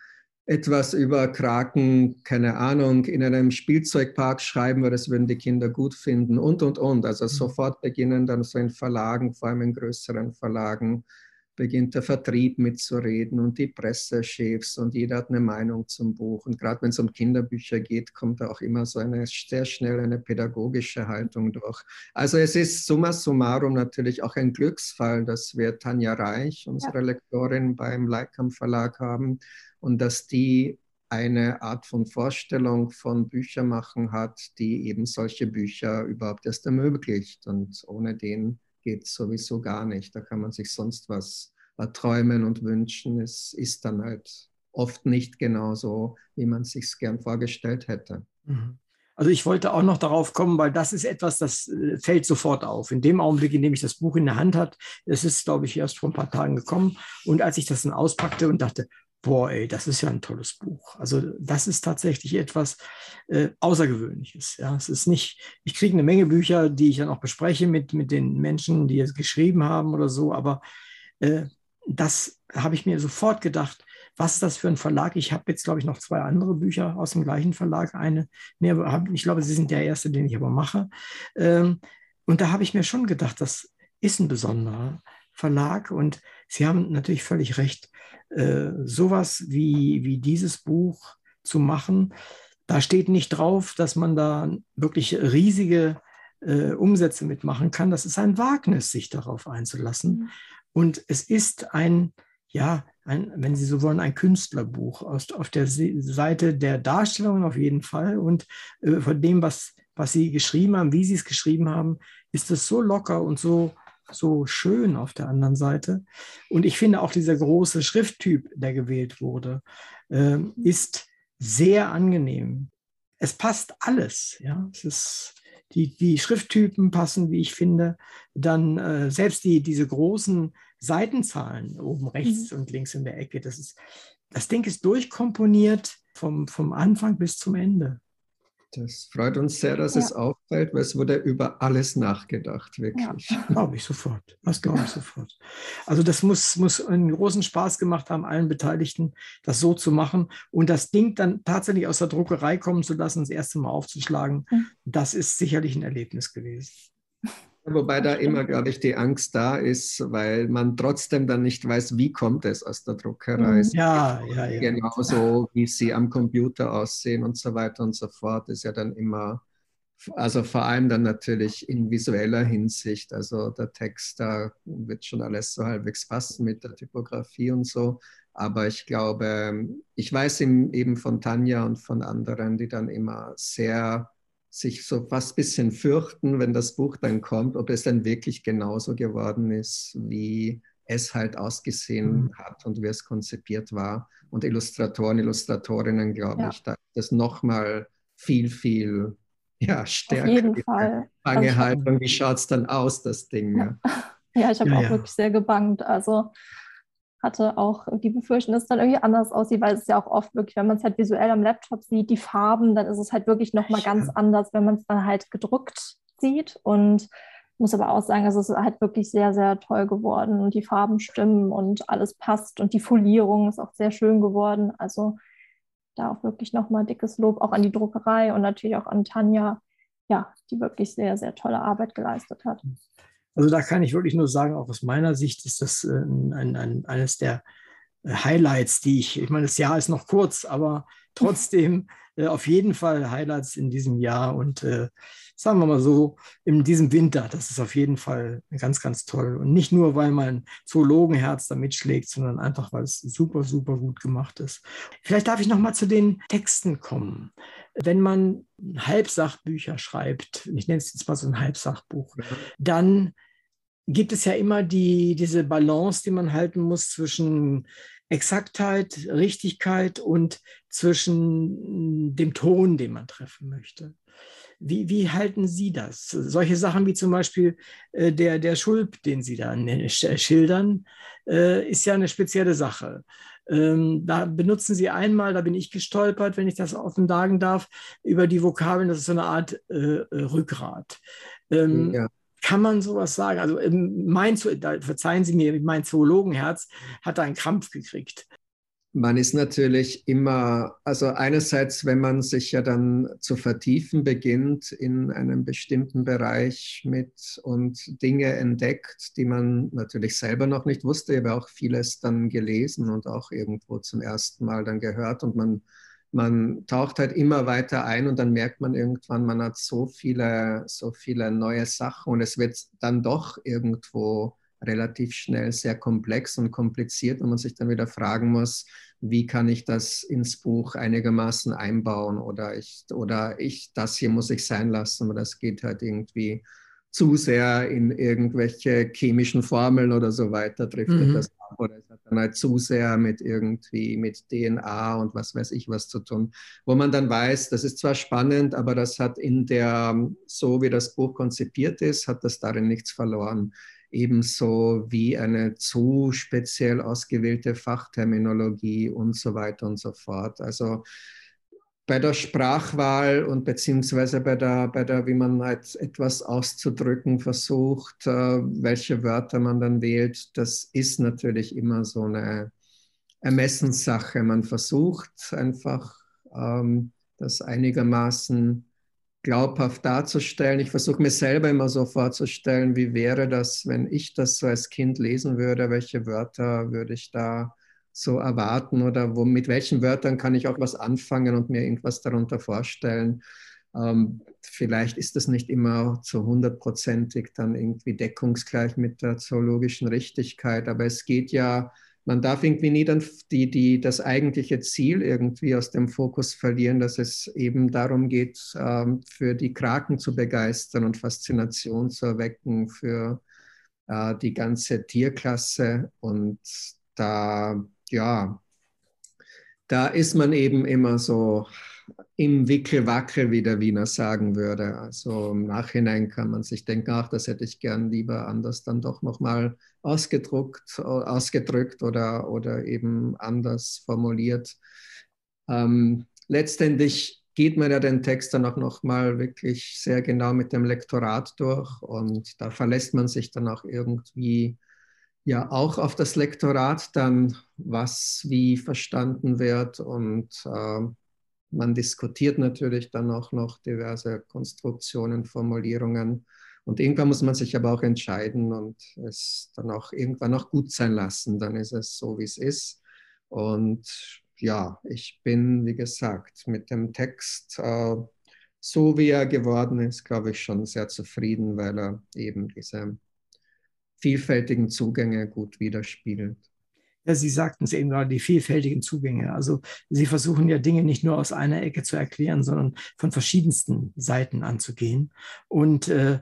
etwas über Kraken, keine Ahnung, in einem Spielzeugpark schreiben, weil das würden die Kinder gut finden und, und, und. Also mhm. sofort beginnen dann so in Verlagen, vor allem in größeren Verlagen, beginnt der Vertrieb mitzureden und die Pressechefs und jeder hat eine Meinung zum Buch. Und gerade wenn es um Kinderbücher geht, kommt da auch immer so eine sehr schnell eine pädagogische Haltung durch. Also es ist summa summarum natürlich auch ein Glücksfall, dass wir Tanja Reich, unsere ja. Lektorin beim Leikam Verlag haben und dass die eine Art von Vorstellung von Büchermachen hat, die eben solche Bücher überhaupt erst ermöglicht. Und ohne den geht sowieso gar nicht. Da kann man sich sonst was träumen und wünschen. Es ist dann halt oft nicht genau so, wie man sich gern vorgestellt hätte. Mhm. Also ich wollte auch noch darauf kommen, weil das ist etwas, das äh, fällt sofort auf. In dem Augenblick, in dem ich das Buch in der Hand hatte, es ist, glaube ich, erst vor ein paar Tagen gekommen. Und als ich das dann auspackte und dachte, boah, ey, das ist ja ein tolles Buch. Also das ist tatsächlich etwas äh, Außergewöhnliches. Ja, es ist nicht, ich kriege eine Menge Bücher, die ich dann auch bespreche mit, mit den Menschen, die es geschrieben haben oder so, aber äh, das habe ich mir sofort gedacht, was ist das für ein Verlag? Ich habe jetzt, glaube ich, noch zwei andere Bücher aus dem gleichen Verlag. Eine, nee, ich glaube, Sie sind der erste, den ich aber mache. Ähm, und da habe ich mir schon gedacht, das ist ein besonderer Verlag. Und Sie haben natürlich völlig recht, äh, sowas wie, wie dieses Buch zu machen, da steht nicht drauf, dass man da wirklich riesige äh, Umsätze mitmachen kann. Das ist ein Wagnis, sich darauf einzulassen. Mhm. Und es ist ein, ja, ein, wenn Sie so wollen, ein Künstlerbuch aus, auf der Seite der Darstellungen auf jeden Fall und äh, von dem, was, was Sie geschrieben haben, wie Sie es geschrieben haben, ist es so locker und so so schön auf der anderen Seite. Und ich finde auch dieser große Schrifttyp, der gewählt wurde, äh, ist sehr angenehm. Es passt alles. Ja, es ist die, die Schrifttypen passen, wie ich finde. Dann äh, selbst die, diese großen Seitenzahlen oben rechts mhm. und links in der Ecke. Das ist, das Ding ist durchkomponiert vom, vom Anfang bis zum Ende. Das freut uns sehr, dass ja. es auffällt, weil es wurde über alles nachgedacht, wirklich. *laughs* Ja, glaube ich sofort. Das glaube ich sofort. Also das muss, muss einen großen Spaß gemacht haben, allen Beteiligten, das so zu machen und das Ding dann tatsächlich aus der Druckerei kommen zu lassen, das erste Mal aufzuschlagen. Mhm. Das ist sicherlich ein Erlebnis gewesen. *laughs* Wobei da immer, glaube ich, die Angst da ist, weil man trotzdem dann nicht weiß, wie kommt es aus der Druckerei. Mhm. Ja, ja, ja. Genauso wie sie am Computer aussehen und so weiter und so fort, ist ja dann immer also vor allem dann natürlich in visueller Hinsicht. Also der Text, da wird schon alles so halbwegs passen mit der Typografie und so. Aber ich glaube, ich weiß eben von Tanja und von anderen, die dann immer sehr sich so fast ein bisschen fürchten, wenn das Buch dann kommt, ob es dann wirklich genauso geworden ist, wie es halt ausgesehen mhm. hat und wie es konzipiert war. Und Illustratoren, Illustratorinnen, glaube ja. ich, da ist das nochmal viel, viel ja, stärker. Auf jeden Fall. Bange also Haltung, wie schaut es dann aus, das Ding? Ja, *laughs* ja ich habe ja, auch wirklich sehr gebangt. Also hatte auch die Befürchtung, dass es dann irgendwie anders aussieht, weil es ja auch oft wirklich, wenn man es halt visuell am Laptop sieht, die Farben, dann ist es halt wirklich nochmal ganz anders, wenn man es dann halt gedruckt sieht. Und muss aber auch sagen, es ist halt wirklich sehr, sehr toll geworden und die Farben stimmen und alles passt und die Folierung ist auch sehr schön geworden. Also da auch wirklich nochmal dickes Lob auch an die Druckerei und natürlich auch an Tanja, ja, die wirklich sehr, sehr tolle Arbeit geleistet hat. Also da kann ich wirklich nur sagen, auch aus meiner Sicht ist das äh, ein, ein, eines der äh, Highlights, die ich, ich meine, das Jahr ist noch kurz, aber *laughs* trotzdem äh, auf jeden Fall Highlights in diesem Jahr und äh, sagen wir mal so, in diesem Winter, das ist auf jeden Fall ganz, ganz toll. Und nicht nur, weil mein Zoologenherz da mitschlägt, sondern einfach, weil es super, super gut gemacht ist. Vielleicht darf ich noch mal zu den Texten kommen. Wenn man Halbsachbücher schreibt, ich nenne es jetzt mal so ein Halbsachbuch, dann gibt es ja immer die, diese Balance, die man halten muss zwischen Exaktheit, Richtigkeit und zwischen dem Ton, den man treffen möchte. Wie, wie halten Sie das? Solche Sachen wie zum Beispiel äh, der, der Schulp, den Sie da schildern, äh, ist ja eine spezielle Sache. Ähm, da benutzen Sie einmal, da bin ich gestolpert, wenn ich das offen sagen darf, über die Vokabeln, das ist so eine Art äh, äh Rückgrat. Ähm, ja. Kann man sowas sagen? Also ähm, mein, verzeihen Sie mir, mein Zoologenherz hat da einen Krampf gekriegt. Man ist natürlich immer, also einerseits, wenn man sich ja dann zu vertiefen beginnt in einem bestimmten Bereich mit und Dinge entdeckt, die man natürlich selber noch nicht wusste, aber auch vieles dann gelesen und auch irgendwo zum ersten Mal dann gehört. Und man, man taucht halt immer weiter ein und dann merkt man irgendwann, man hat so viele, so viele neue Sachen und es wird dann doch irgendwo relativ schnell sehr komplex und kompliziert und man sich dann wieder fragen muss, wie kann ich das ins Buch einigermaßen einbauen oder ich, oder ich, das hier muss ich sein lassen, aber das geht halt irgendwie zu sehr in irgendwelche chemischen Formeln oder so weiter driftet mhm. das ab oder es hat dann halt zu sehr mit irgendwie mit DNA und was weiß ich was zu tun, wo man dann weiß, das ist zwar spannend, aber das hat in der, so wie das Buch konzipiert ist, hat das darin nichts verloren ebenso wie eine zu speziell ausgewählte Fachterminologie und so weiter und so fort. Also bei der Sprachwahl und beziehungsweise bei der, bei der, wie man halt etwas auszudrücken versucht, äh, welche Wörter man dann wählt, das ist natürlich immer so eine Ermessenssache. Man versucht einfach, ähm, das einigermaßen glaubhaft darzustellen. Ich versuche mir selber immer so vorzustellen, wie wäre das, wenn ich das so als Kind lesen würde, welche Wörter würde ich da so erwarten oder wo, mit welchen Wörtern kann ich auch was anfangen und mir irgendwas darunter vorstellen. Ähm, vielleicht ist das nicht immer zu hundertprozentig dann irgendwie deckungsgleich mit der zoologischen Richtigkeit, aber es geht ja man darf irgendwie nie dann die, die, das eigentliche Ziel irgendwie aus dem Fokus verlieren, dass es eben darum geht, ähm, für die Kraken zu begeistern und Faszination zu erwecken für äh, die ganze Tierklasse. Und da, ja, da ist man eben immer so im Wickelwackel, wie der Wiener sagen würde. Also im Nachhinein kann man sich denken, ach, das hätte ich gern lieber anders dann doch nochmal ausgedruckt, ausgedrückt oder, oder eben anders formuliert. Ähm, letztendlich geht man ja den Text dann auch nochmal wirklich sehr genau mit dem Lektorat durch und da verlässt man sich dann auch irgendwie ja auch auf das Lektorat dann, was wie verstanden wird und äh, man diskutiert natürlich dann auch noch diverse Konstruktionen, Formulierungen. Und irgendwann muss man sich aber auch entscheiden und es dann auch irgendwann auch gut sein lassen. Dann ist es so, wie es ist. Und ja, ich bin, wie gesagt, mit dem Text äh, so wie er geworden ist, glaube ich, schon sehr zufrieden, weil er eben diese vielfältigen Zugänge gut widerspiegelt. Ja, Sie sagten es eben gerade, die vielfältigen Zugänge. Also Sie versuchen ja Dinge nicht nur aus einer Ecke zu erklären, sondern von verschiedensten Seiten anzugehen. Und äh,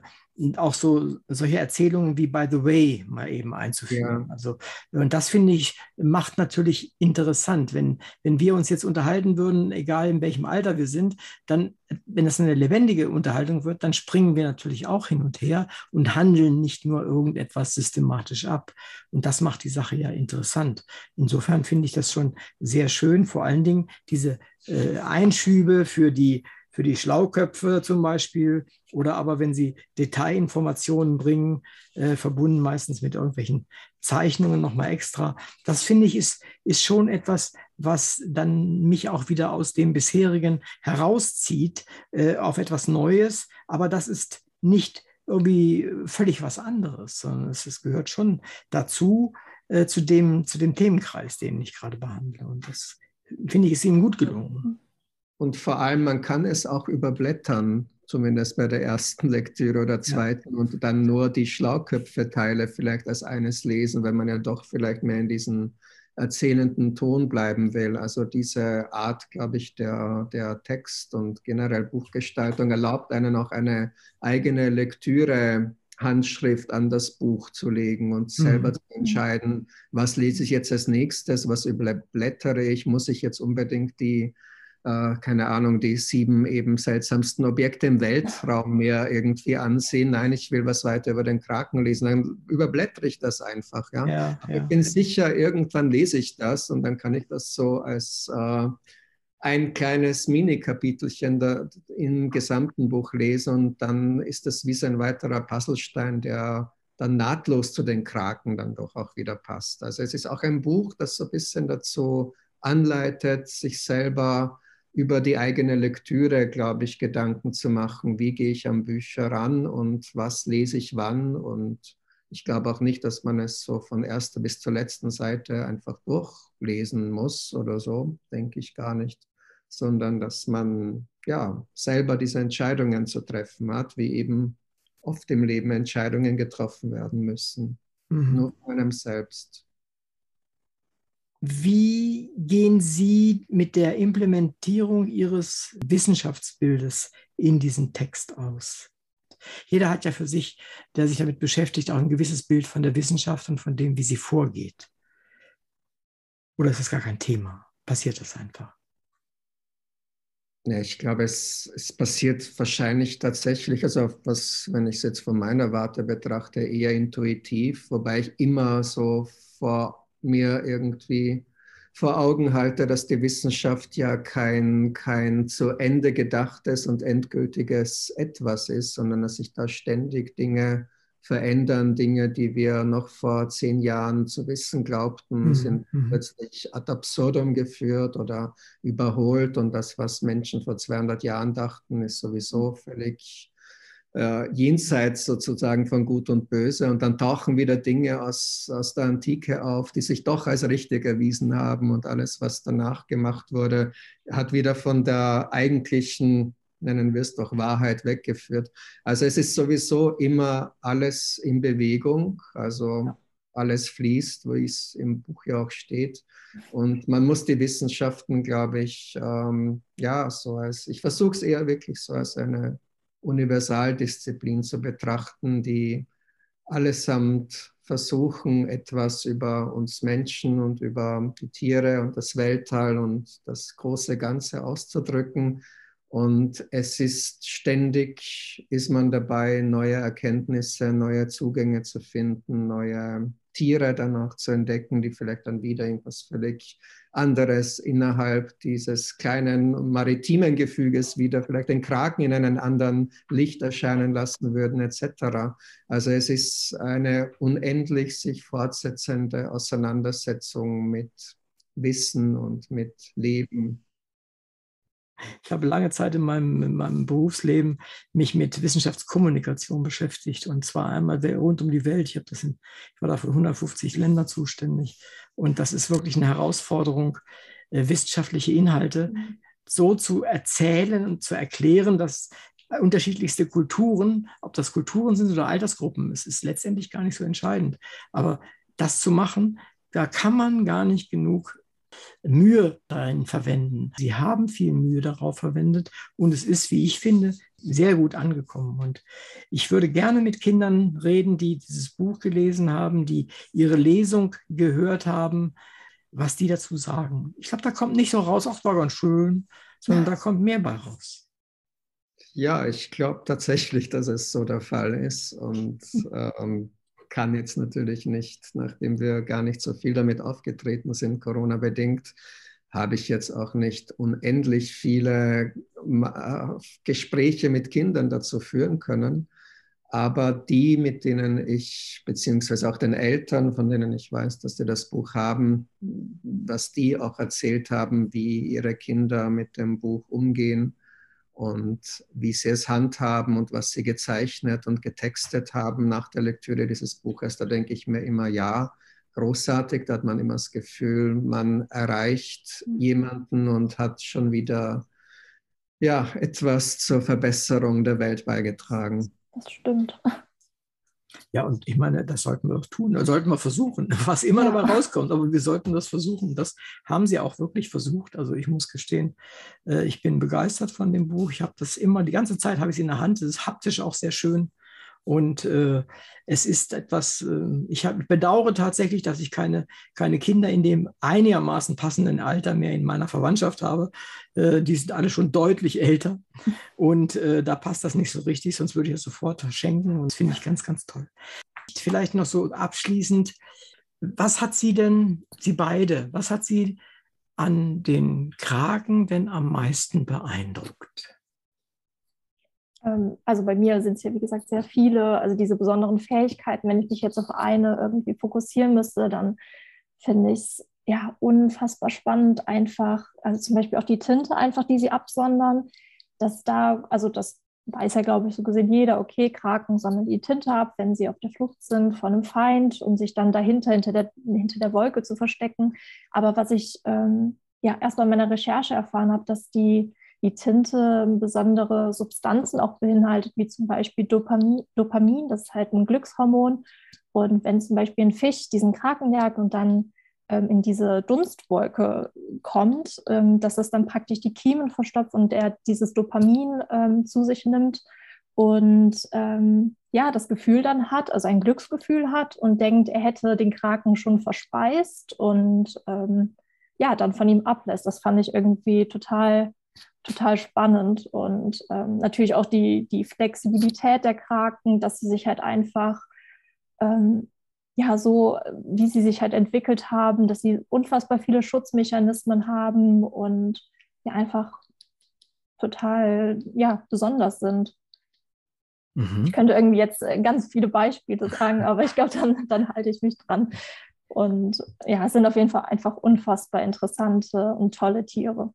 auch so solche Erzählungen wie By the Way mal eben einzuführen. Ja. Also, und das finde ich, macht natürlich interessant. Wenn, wenn wir uns jetzt unterhalten würden, egal in welchem Alter wir sind, dann, wenn es eine lebendige Unterhaltung wird, dann springen wir natürlich auch hin und her und handeln nicht nur irgendetwas systematisch ab. Und das macht die Sache ja interessant. Insofern finde ich das schon sehr schön, vor allen Dingen diese äh, Einschübe für die für die Schlauköpfe zum Beispiel oder aber wenn sie Detailinformationen bringen, äh, verbunden meistens mit irgendwelchen Zeichnungen nochmal extra. Das finde ich ist, ist schon etwas, was dann mich auch wieder aus dem bisherigen herauszieht äh, auf etwas Neues. Aber das ist nicht irgendwie völlig was anderes, sondern es, es gehört schon dazu, äh, zu, dem, zu dem Themenkreis, den ich gerade behandle. Und das finde ich ist Ihnen gut gelungen. Und vor allem, man kann es auch überblättern, zumindest bei der ersten Lektüre oder zweiten, ja. und dann nur die Schlauköpfe-Teile vielleicht als eines lesen, wenn man ja doch vielleicht mehr in diesen erzählenden Ton bleiben will. Also diese Art, glaube ich, der, der Text und generell Buchgestaltung erlaubt einen auch eine eigene Lektüre. Handschrift an das Buch zu legen und selber mhm. zu entscheiden, was lese ich jetzt als nächstes, was überblättere ich, muss ich jetzt unbedingt die äh, keine Ahnung, die sieben eben seltsamsten Objekte im Weltraum mir irgendwie ansehen. Nein, ich will was weiter über den Kraken lesen. Dann überblättere ich das einfach. Ja? ja, ja. Ich bin sicher, irgendwann lese ich das und dann kann ich das so als äh, ein kleines Mini-Kapitelchen im gesamten Buch lesen und dann ist das wie so ein weiterer Puzzlestein, der dann nahtlos zu den Kraken dann doch auch wieder passt. Also es ist auch ein Buch, das so ein bisschen dazu anleitet, sich selber über die eigene Lektüre, glaube ich, Gedanken zu machen. Wie gehe ich an Bücher ran und was lese ich wann? Und ich glaube auch nicht, dass man es so von erster bis zur letzten Seite einfach durchlesen muss oder so, denke ich gar nicht, sondern dass man ja selber diese Entscheidungen zu treffen hat, wie eben oft im Leben Entscheidungen getroffen werden müssen, mhm. nur von einem selbst. Wie gehen Sie mit der Implementierung Ihres Wissenschaftsbildes in diesen Text aus? Jeder hat ja für sich, der sich damit beschäftigt, auch ein gewisses Bild von der Wissenschaft und von dem, wie sie vorgeht. Oder ist das gar kein Thema? Passiert das einfach? Ja, ich glaube, es, es passiert wahrscheinlich tatsächlich, also was, wenn ich es jetzt von meiner Warte betrachte, eher intuitiv, wobei ich immer so vor mir irgendwie vor Augen halte, dass die Wissenschaft ja kein, kein zu Ende gedachtes und endgültiges Etwas ist, sondern dass sich da ständig Dinge verändern. Dinge, die wir noch vor zehn Jahren zu wissen glaubten, mhm. sind mhm. plötzlich ad absurdum geführt oder überholt. Und das, was Menschen vor 200 Jahren dachten, ist sowieso völlig äh, jenseits sozusagen von Gut und Böse. Und dann tauchen wieder Dinge aus, aus der Antike auf, die sich doch als richtig erwiesen haben. Und alles, was danach gemacht wurde, hat wieder von der eigentlichen, nennen wir es doch, Wahrheit weggeführt. Also es ist sowieso immer alles in Bewegung. Also alles fließt, wie es im Buch ja auch steht. Und man muss die Wissenschaften, glaube ich, ähm, ja, so als, ich versuche es eher wirklich so als eine Universaldisziplin zu betrachten, die allesamt versuchen, etwas über uns Menschen und über die Tiere und das Weltall und das große Ganze auszudrücken. Und es ist ständig, ist man dabei, neue Erkenntnisse, neue Zugänge zu finden, neue Tiere dann auch zu entdecken, die vielleicht dann wieder irgendwas völlig anderes innerhalb dieses kleinen maritimen Gefüges wieder vielleicht den Kraken in einem anderen Licht erscheinen lassen würden, etc. Also es ist eine unendlich sich fortsetzende Auseinandersetzung mit Wissen und mit Leben. Ich habe lange Zeit in meinem, in meinem, Berufsleben mich mit Wissenschaftskommunikation beschäftigt und zwar einmal rund um die Welt. Ich, habe das in, ich war da für 150 Länder zuständig und das ist wirklich eine Herausforderung, äh, wissenschaftliche Inhalte so zu erzählen und zu erklären, dass unterschiedlichste Kulturen, ob das Kulturen sind oder Altersgruppen, es ist letztendlich gar nicht so entscheidend. Aber das zu machen, da kann man gar nicht genug Mühe darin verwenden. Sie haben viel Mühe darauf verwendet und es ist, wie ich finde, sehr gut angekommen. Und ich würde gerne mit Kindern reden, die dieses Buch gelesen haben, die ihre Lesung gehört haben, was die dazu sagen. Ich glaube, da kommt nicht so raus, ach, war ganz schön, sondern da kommt mehr bei raus. Ja, ich glaube tatsächlich, dass es so der Fall ist und *laughs* ähm, kann jetzt natürlich nicht, nachdem wir gar nicht so viel damit aufgetreten sind, Corona bedingt, habe ich jetzt auch nicht unendlich viele äh, Gespräche mit Kindern dazu führen können. Aber die, mit denen ich, beziehungsweise auch den Eltern, von denen ich weiß, dass sie das Buch haben, was die auch erzählt haben, wie ihre Kinder mit dem Buch umgehen und wie sie es handhaben und was sie gezeichnet und getextet haben nach der Lektüre dieses Buches, da denke ich mir immer, ja, großartig, da hat man immer das Gefühl, man erreicht jemanden und hat schon wieder ja, etwas zur Verbesserung der Welt beigetragen. Das stimmt. Ja, und ich meine, das sollten wir auch tun, das sollten wir versuchen, *laughs* was immer dabei rauskommt, aber wir sollten das versuchen. Das haben sie auch wirklich versucht. Also ich muss gestehen, äh, ich bin begeistert von dem Buch. Ich habe das immer, die ganze Zeit habe ich es in der Hand. Es ist haptisch auch sehr schön. Und äh, es ist etwas, äh, ich hab, bedauere tatsächlich, dass ich keine, keine Kinder in dem einigermaßen passenden Alter mehr in meiner Verwandtschaft habe. Äh, die sind alle schon deutlich älter. Und äh, da passt das nicht so richtig, sonst würde ich es sofort verschenken. Und das finde ich ganz, ganz toll. Vielleicht noch so abschließend, was hat Sie denn, Sie beide, was hat Sie an den Kragen denn am meisten beeindruckt? Ähm, also bei mir sind es ja, wie gesagt, sehr viele, also diese besonderen Fähigkeiten. Wenn ich mich jetzt auf eine irgendwie fokussieren müsste, dann finde ich es ja unfassbar spannend, einfach, also zum Beispiel auch die Tinte einfach, die sie absondern, dass da, also das weiß ja, glaube ich, so gesehen jeder, okay, Kraken sondern die Tinte ab, wenn sie auf der Flucht sind von einem Feind, um sich dann dahinter, hinter der, hinter der Wolke zu verstecken. Aber was ich ähm, ja erst bei meiner Recherche erfahren habe, dass die die Tinte besondere Substanzen auch beinhaltet, wie zum Beispiel Dopamin, Dopamin, das ist halt ein Glückshormon. Und wenn zum Beispiel ein Fisch diesen Kraken jagt und dann ähm, in diese Dunstwolke kommt, ähm, dass das dann praktisch die Kiemen verstopft und er dieses Dopamin ähm, zu sich nimmt und ähm, ja, das Gefühl dann hat, also ein Glücksgefühl hat und denkt, er hätte den Kraken schon verspeist und ähm, ja, dann von ihm ablässt. Das fand ich irgendwie total total spannend und ähm, natürlich auch die, die Flexibilität der Kraken, dass sie sich halt einfach ähm, ja so, wie sie sich halt entwickelt haben, dass sie unfassbar viele Schutzmechanismen haben und ja einfach total ja besonders sind. Mhm. Ich könnte irgendwie jetzt ganz viele Beispiele sagen, *laughs* aber ich glaube, dann, dann halte ich mich dran. Und ja, es sind auf jeden Fall einfach unfassbar interessante und tolle Tiere.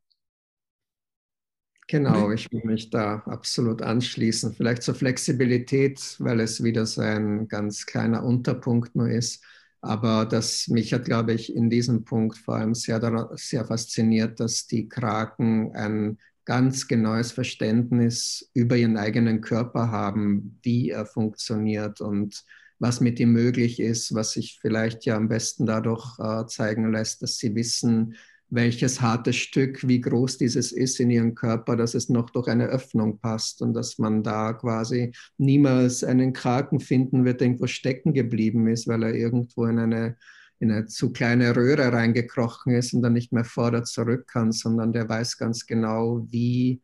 Genau, ich will mich da absolut anschließen. Vielleicht zur Flexibilität, weil es wieder so ein ganz kleiner Unterpunkt nur ist. Aber das mich hat, glaube ich, in diesem Punkt vor allem sehr, sehr fasziniert, dass die Kraken ein ganz genaues Verständnis über ihren eigenen Körper haben, wie er funktioniert und was mit ihm möglich ist, was sich vielleicht ja am besten dadurch äh, zeigen lässt, dass sie wissen, welches harte Stück, wie groß dieses ist in ihrem Körper, dass es noch durch eine Öffnung passt und dass man da quasi niemals einen Kraken finden wird, der irgendwo stecken geblieben ist, weil er irgendwo in eine, in eine zu kleine Röhre reingekrochen ist und dann nicht mehr vor oder zurück kann, sondern der weiß ganz genau, wie,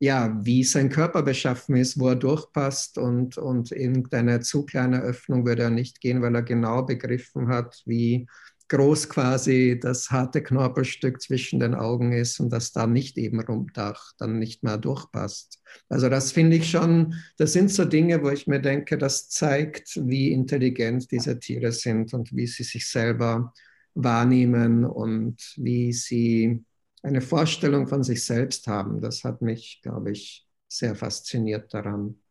ja, wie sein Körper beschaffen ist, wo er durchpasst und, und irgendeine zu kleine Öffnung würde er nicht gehen, weil er genau begriffen hat, wie groß quasi das harte Knorpelstück zwischen den Augen ist und das da nicht eben rumdach, dann nicht mehr durchpasst. Also das finde ich schon, das sind so Dinge, wo ich mir denke, das zeigt, wie intelligent diese Tiere sind und wie sie sich selber wahrnehmen und wie sie eine Vorstellung von sich selbst haben. Das hat mich, glaube ich, sehr fasziniert daran.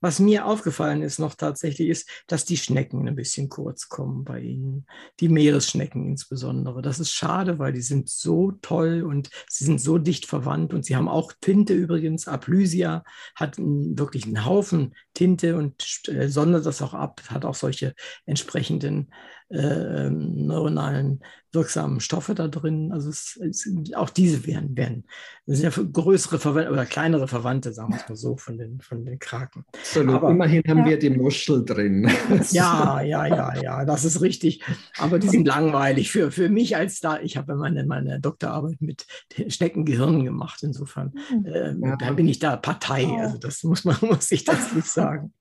Was mir aufgefallen ist noch tatsächlich, ist, dass die Schnecken ein bisschen kurz kommen bei Ihnen. Die Meeresschnecken insbesondere. Das ist schade, weil die sind so toll und sie sind so dicht verwandt und sie haben auch Tinte übrigens. Aplysia hat wirklich einen Haufen Tinte und äh, sondert das auch ab, hat auch solche entsprechenden äh, neuronalen wirksamen Stoffe da drin. Also es, es, auch diese werden, werden das sind ja größere Verwandte oder kleinere Verwandte, sagen wir es mal so, von den, von den Kraken. Absolut. Aber, Immerhin haben ja. wir die Muschel drin. *laughs* Ja, *laughs* ja, ja, ja, das ist richtig. Aber die sind langweilig. Für, für mich als da, ich habe meine, meine Doktorarbeit mit Schneckengehirn gemacht. Insofern äh, ja. da bin ich da Partei. Also das muss man, *laughs* muss ich das nicht sagen.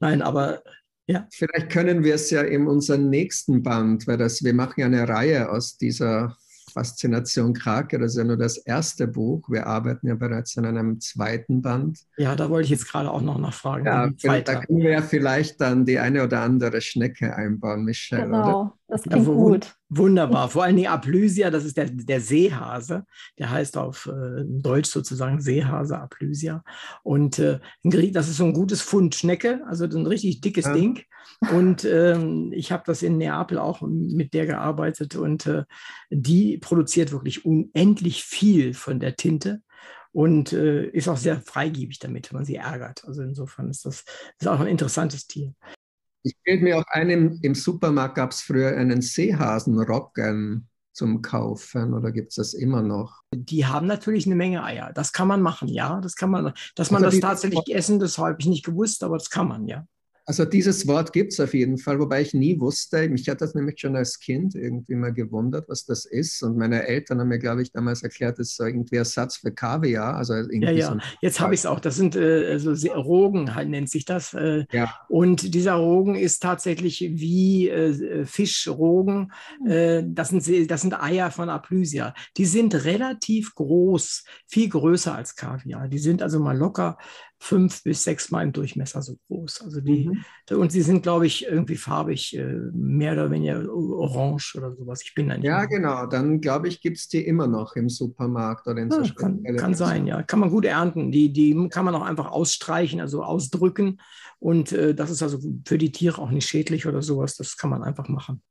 Nein, aber ja. Vielleicht können wir es ja in unserem nächsten Band, weil das, wir machen ja eine Reihe aus dieser Faszination Krake, das ist ja nur das erste Buch. Wir arbeiten ja bereits an einem zweiten Band. Ja, da wollte ich jetzt gerade auch noch nachfragen. Ja, da können wir ja vielleicht dann die eine oder andere Schnecke einbauen, Michelle. Genau, oder? Das klingt ja, gut. Wunderbar. Vor allem die Aplysia, das ist der, der Seehase. Der heißt auf äh, Deutsch sozusagen Seehase Aplysia. Und äh, das ist so ein gutes Pfund Schnecke, also ein richtig dickes ja. Ding. Und ähm, ich habe das in Neapel auch mit der gearbeitet und äh, die produziert wirklich unendlich viel von der Tinte und äh, ist auch sehr freigebig damit, wenn man sie ärgert. Also insofern ist das, das ist auch ein interessantes Tier. Ich fällt mir auch ein, im, Supermarkt gab es früher einen Seehasenrocken zum Kaufen oder gibt es das immer noch? Die haben natürlich eine Menge Eier. Das kann man machen, ja. Das kann man, dass man also das tatsächlich essen, das habe ich nicht gewusst, aber das kann man, ja. Also dieses Wort gibt es auf jeden Fall, wobei ich nie wusste, mich hat das nämlich schon als Kind irgendwie mal gewundert, was das ist. Und meine Eltern haben mir, glaube ich, damals erklärt, das ist so irgendwie Ersatz für Kaviar. Also irgendwie ja, ja, so jetzt habe ich es auch. Das sind äh, also Rogen, halt, nennt sich das. Äh, ja. Und dieser Rogen ist tatsächlich wie äh, Fischrogen. Äh, das, sind, das sind Eier von Aplysia. Die sind relativ groß, viel größer als Kaviar. Die sind also mal locker fünf bis sechs Mal im Durchmesser so groß. Also die, mhm. und sie sind, glaube ich, irgendwie farbig, äh, mehr oder weniger orange oder sowas. Ich bin da nicht. Ja, mehr. genau. Dann, glaube ich, gibt es die immer noch im Supermarkt oder in ja, so Kann, kann sein, ja. Kann man gut ernten. Die, die kann man auch einfach ausstreichen, also ausdrücken. Und äh, das ist also für die Tiere auch nicht schädlich oder sowas. Das kann man einfach machen.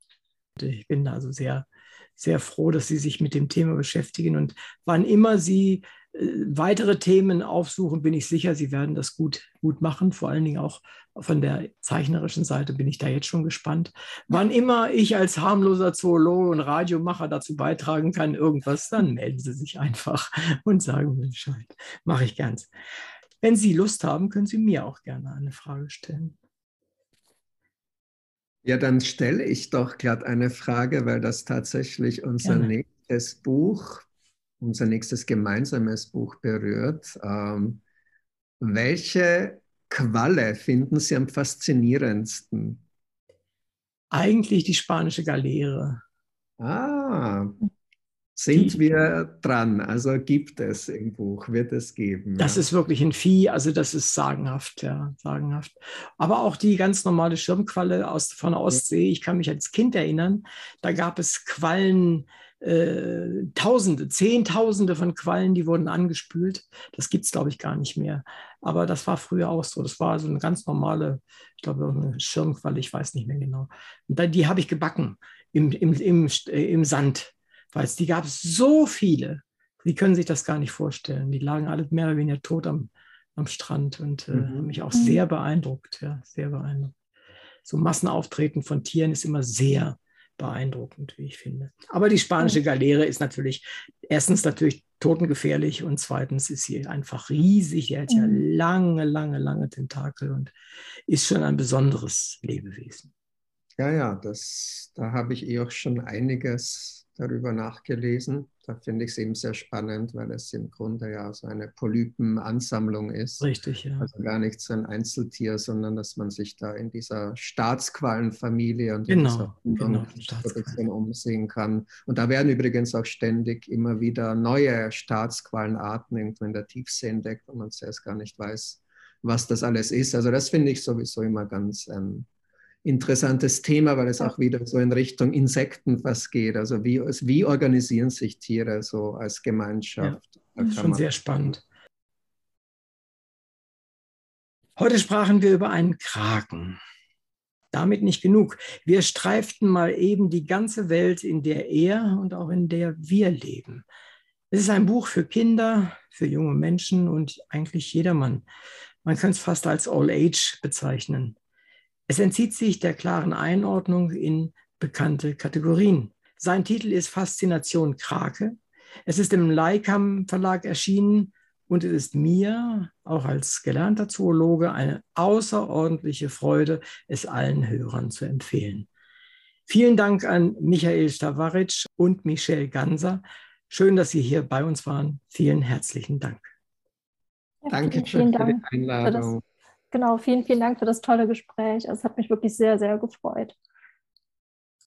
Ich bin da also sehr, sehr froh, dass Sie sich mit dem Thema beschäftigen. Und wann immer Sie weitere Themen aufsuchen, bin ich sicher, Sie werden das gut, gut machen. Vor allen Dingen auch von der zeichnerischen Seite bin ich da jetzt schon gespannt. Wann immer ich als harmloser Zoologe und Radiomacher dazu beitragen kann, irgendwas, dann melden Sie sich einfach und sagen mir Bescheid. Mache ich gern. Wenn Sie Lust haben, können Sie mir auch gerne eine Frage stellen. Ja, dann stelle ich doch gerade eine Frage, weil das tatsächlich unser gerne. nächstes Buch unser nächstes gemeinsames Buch berührt. Ähm, welche Qualle finden Sie am faszinierendsten? Eigentlich die spanische Galeere. Ah, sind die, wir dran? Also gibt es im Buch, wird es geben. Das ja. ist wirklich ein Vieh, also das ist sagenhaft, ja, sagenhaft. Aber auch die ganz normale Schirmqualle aus, von der Ostsee, ich kann mich als Kind erinnern, da gab es Quallen, äh, Tausende, Zehntausende von Quallen, die wurden angespült. Das gibt es, glaube ich, gar nicht mehr. Aber das war früher auch so. Das war so eine ganz normale, ich glaube, eine Schirmqualle, ich weiß nicht mehr genau. Und dann, die habe ich gebacken im, im, im, äh, im Sand, weil es die gab es so viele. Die können sich das gar nicht vorstellen. Die lagen alle mehr oder weniger tot am, am Strand und äh, mhm. mich auch sehr beeindruckt. Ja, sehr beeindruckt. So Massenauftreten von Tieren ist immer sehr beeindruckend, wie ich finde. Aber die spanische Galeere ist natürlich erstens natürlich totengefährlich und zweitens ist sie einfach riesig. Die hat ja mhm. lange, lange, lange Tentakel und ist schon ein besonderes Lebewesen. Ja, ja, das, da habe ich eh auch schon einiges darüber nachgelesen. Da finde ich es eben sehr spannend, weil es im Grunde ja so eine Polypenansammlung ist. Richtig, ja. Also gar nicht so ein Einzeltier, sondern dass man sich da in dieser Staatsquallenfamilie und genau, in dieser genau, umsehen kann. Und da werden übrigens auch ständig immer wieder neue Staatsquallenarten irgendwo in der Tiefsee entdeckt, wo man zuerst gar nicht weiß, was das alles ist. Also das finde ich sowieso immer ganz ähm, interessantes Thema, weil es auch wieder so in Richtung Insekten was geht. Also wie, wie organisieren sich Tiere so als Gemeinschaft? Ja, schon sehr spannend. Heute sprachen wir über einen Kraken. Damit nicht genug. Wir streiften mal eben die ganze Welt, in der er und auch in der wir leben. Es ist ein Buch für Kinder, für junge Menschen und eigentlich jedermann. Man könnte es fast als All Age bezeichnen. Es entzieht sich der klaren Einordnung in bekannte Kategorien. Sein Titel ist Faszination Krake. Es ist im Leikam Verlag erschienen und es ist mir, auch als gelernter Zoologe, eine außerordentliche Freude, es allen Hörern zu empfehlen. Vielen Dank an Michael Stavaric und Michelle Ganser. Schön, dass Sie hier bei uns waren. Vielen herzlichen Dank. Ja, Danke vielen, für die Einladung. Genau, vielen, vielen Dank für das tolle Gespräch. Es hat mich wirklich sehr, sehr gefreut.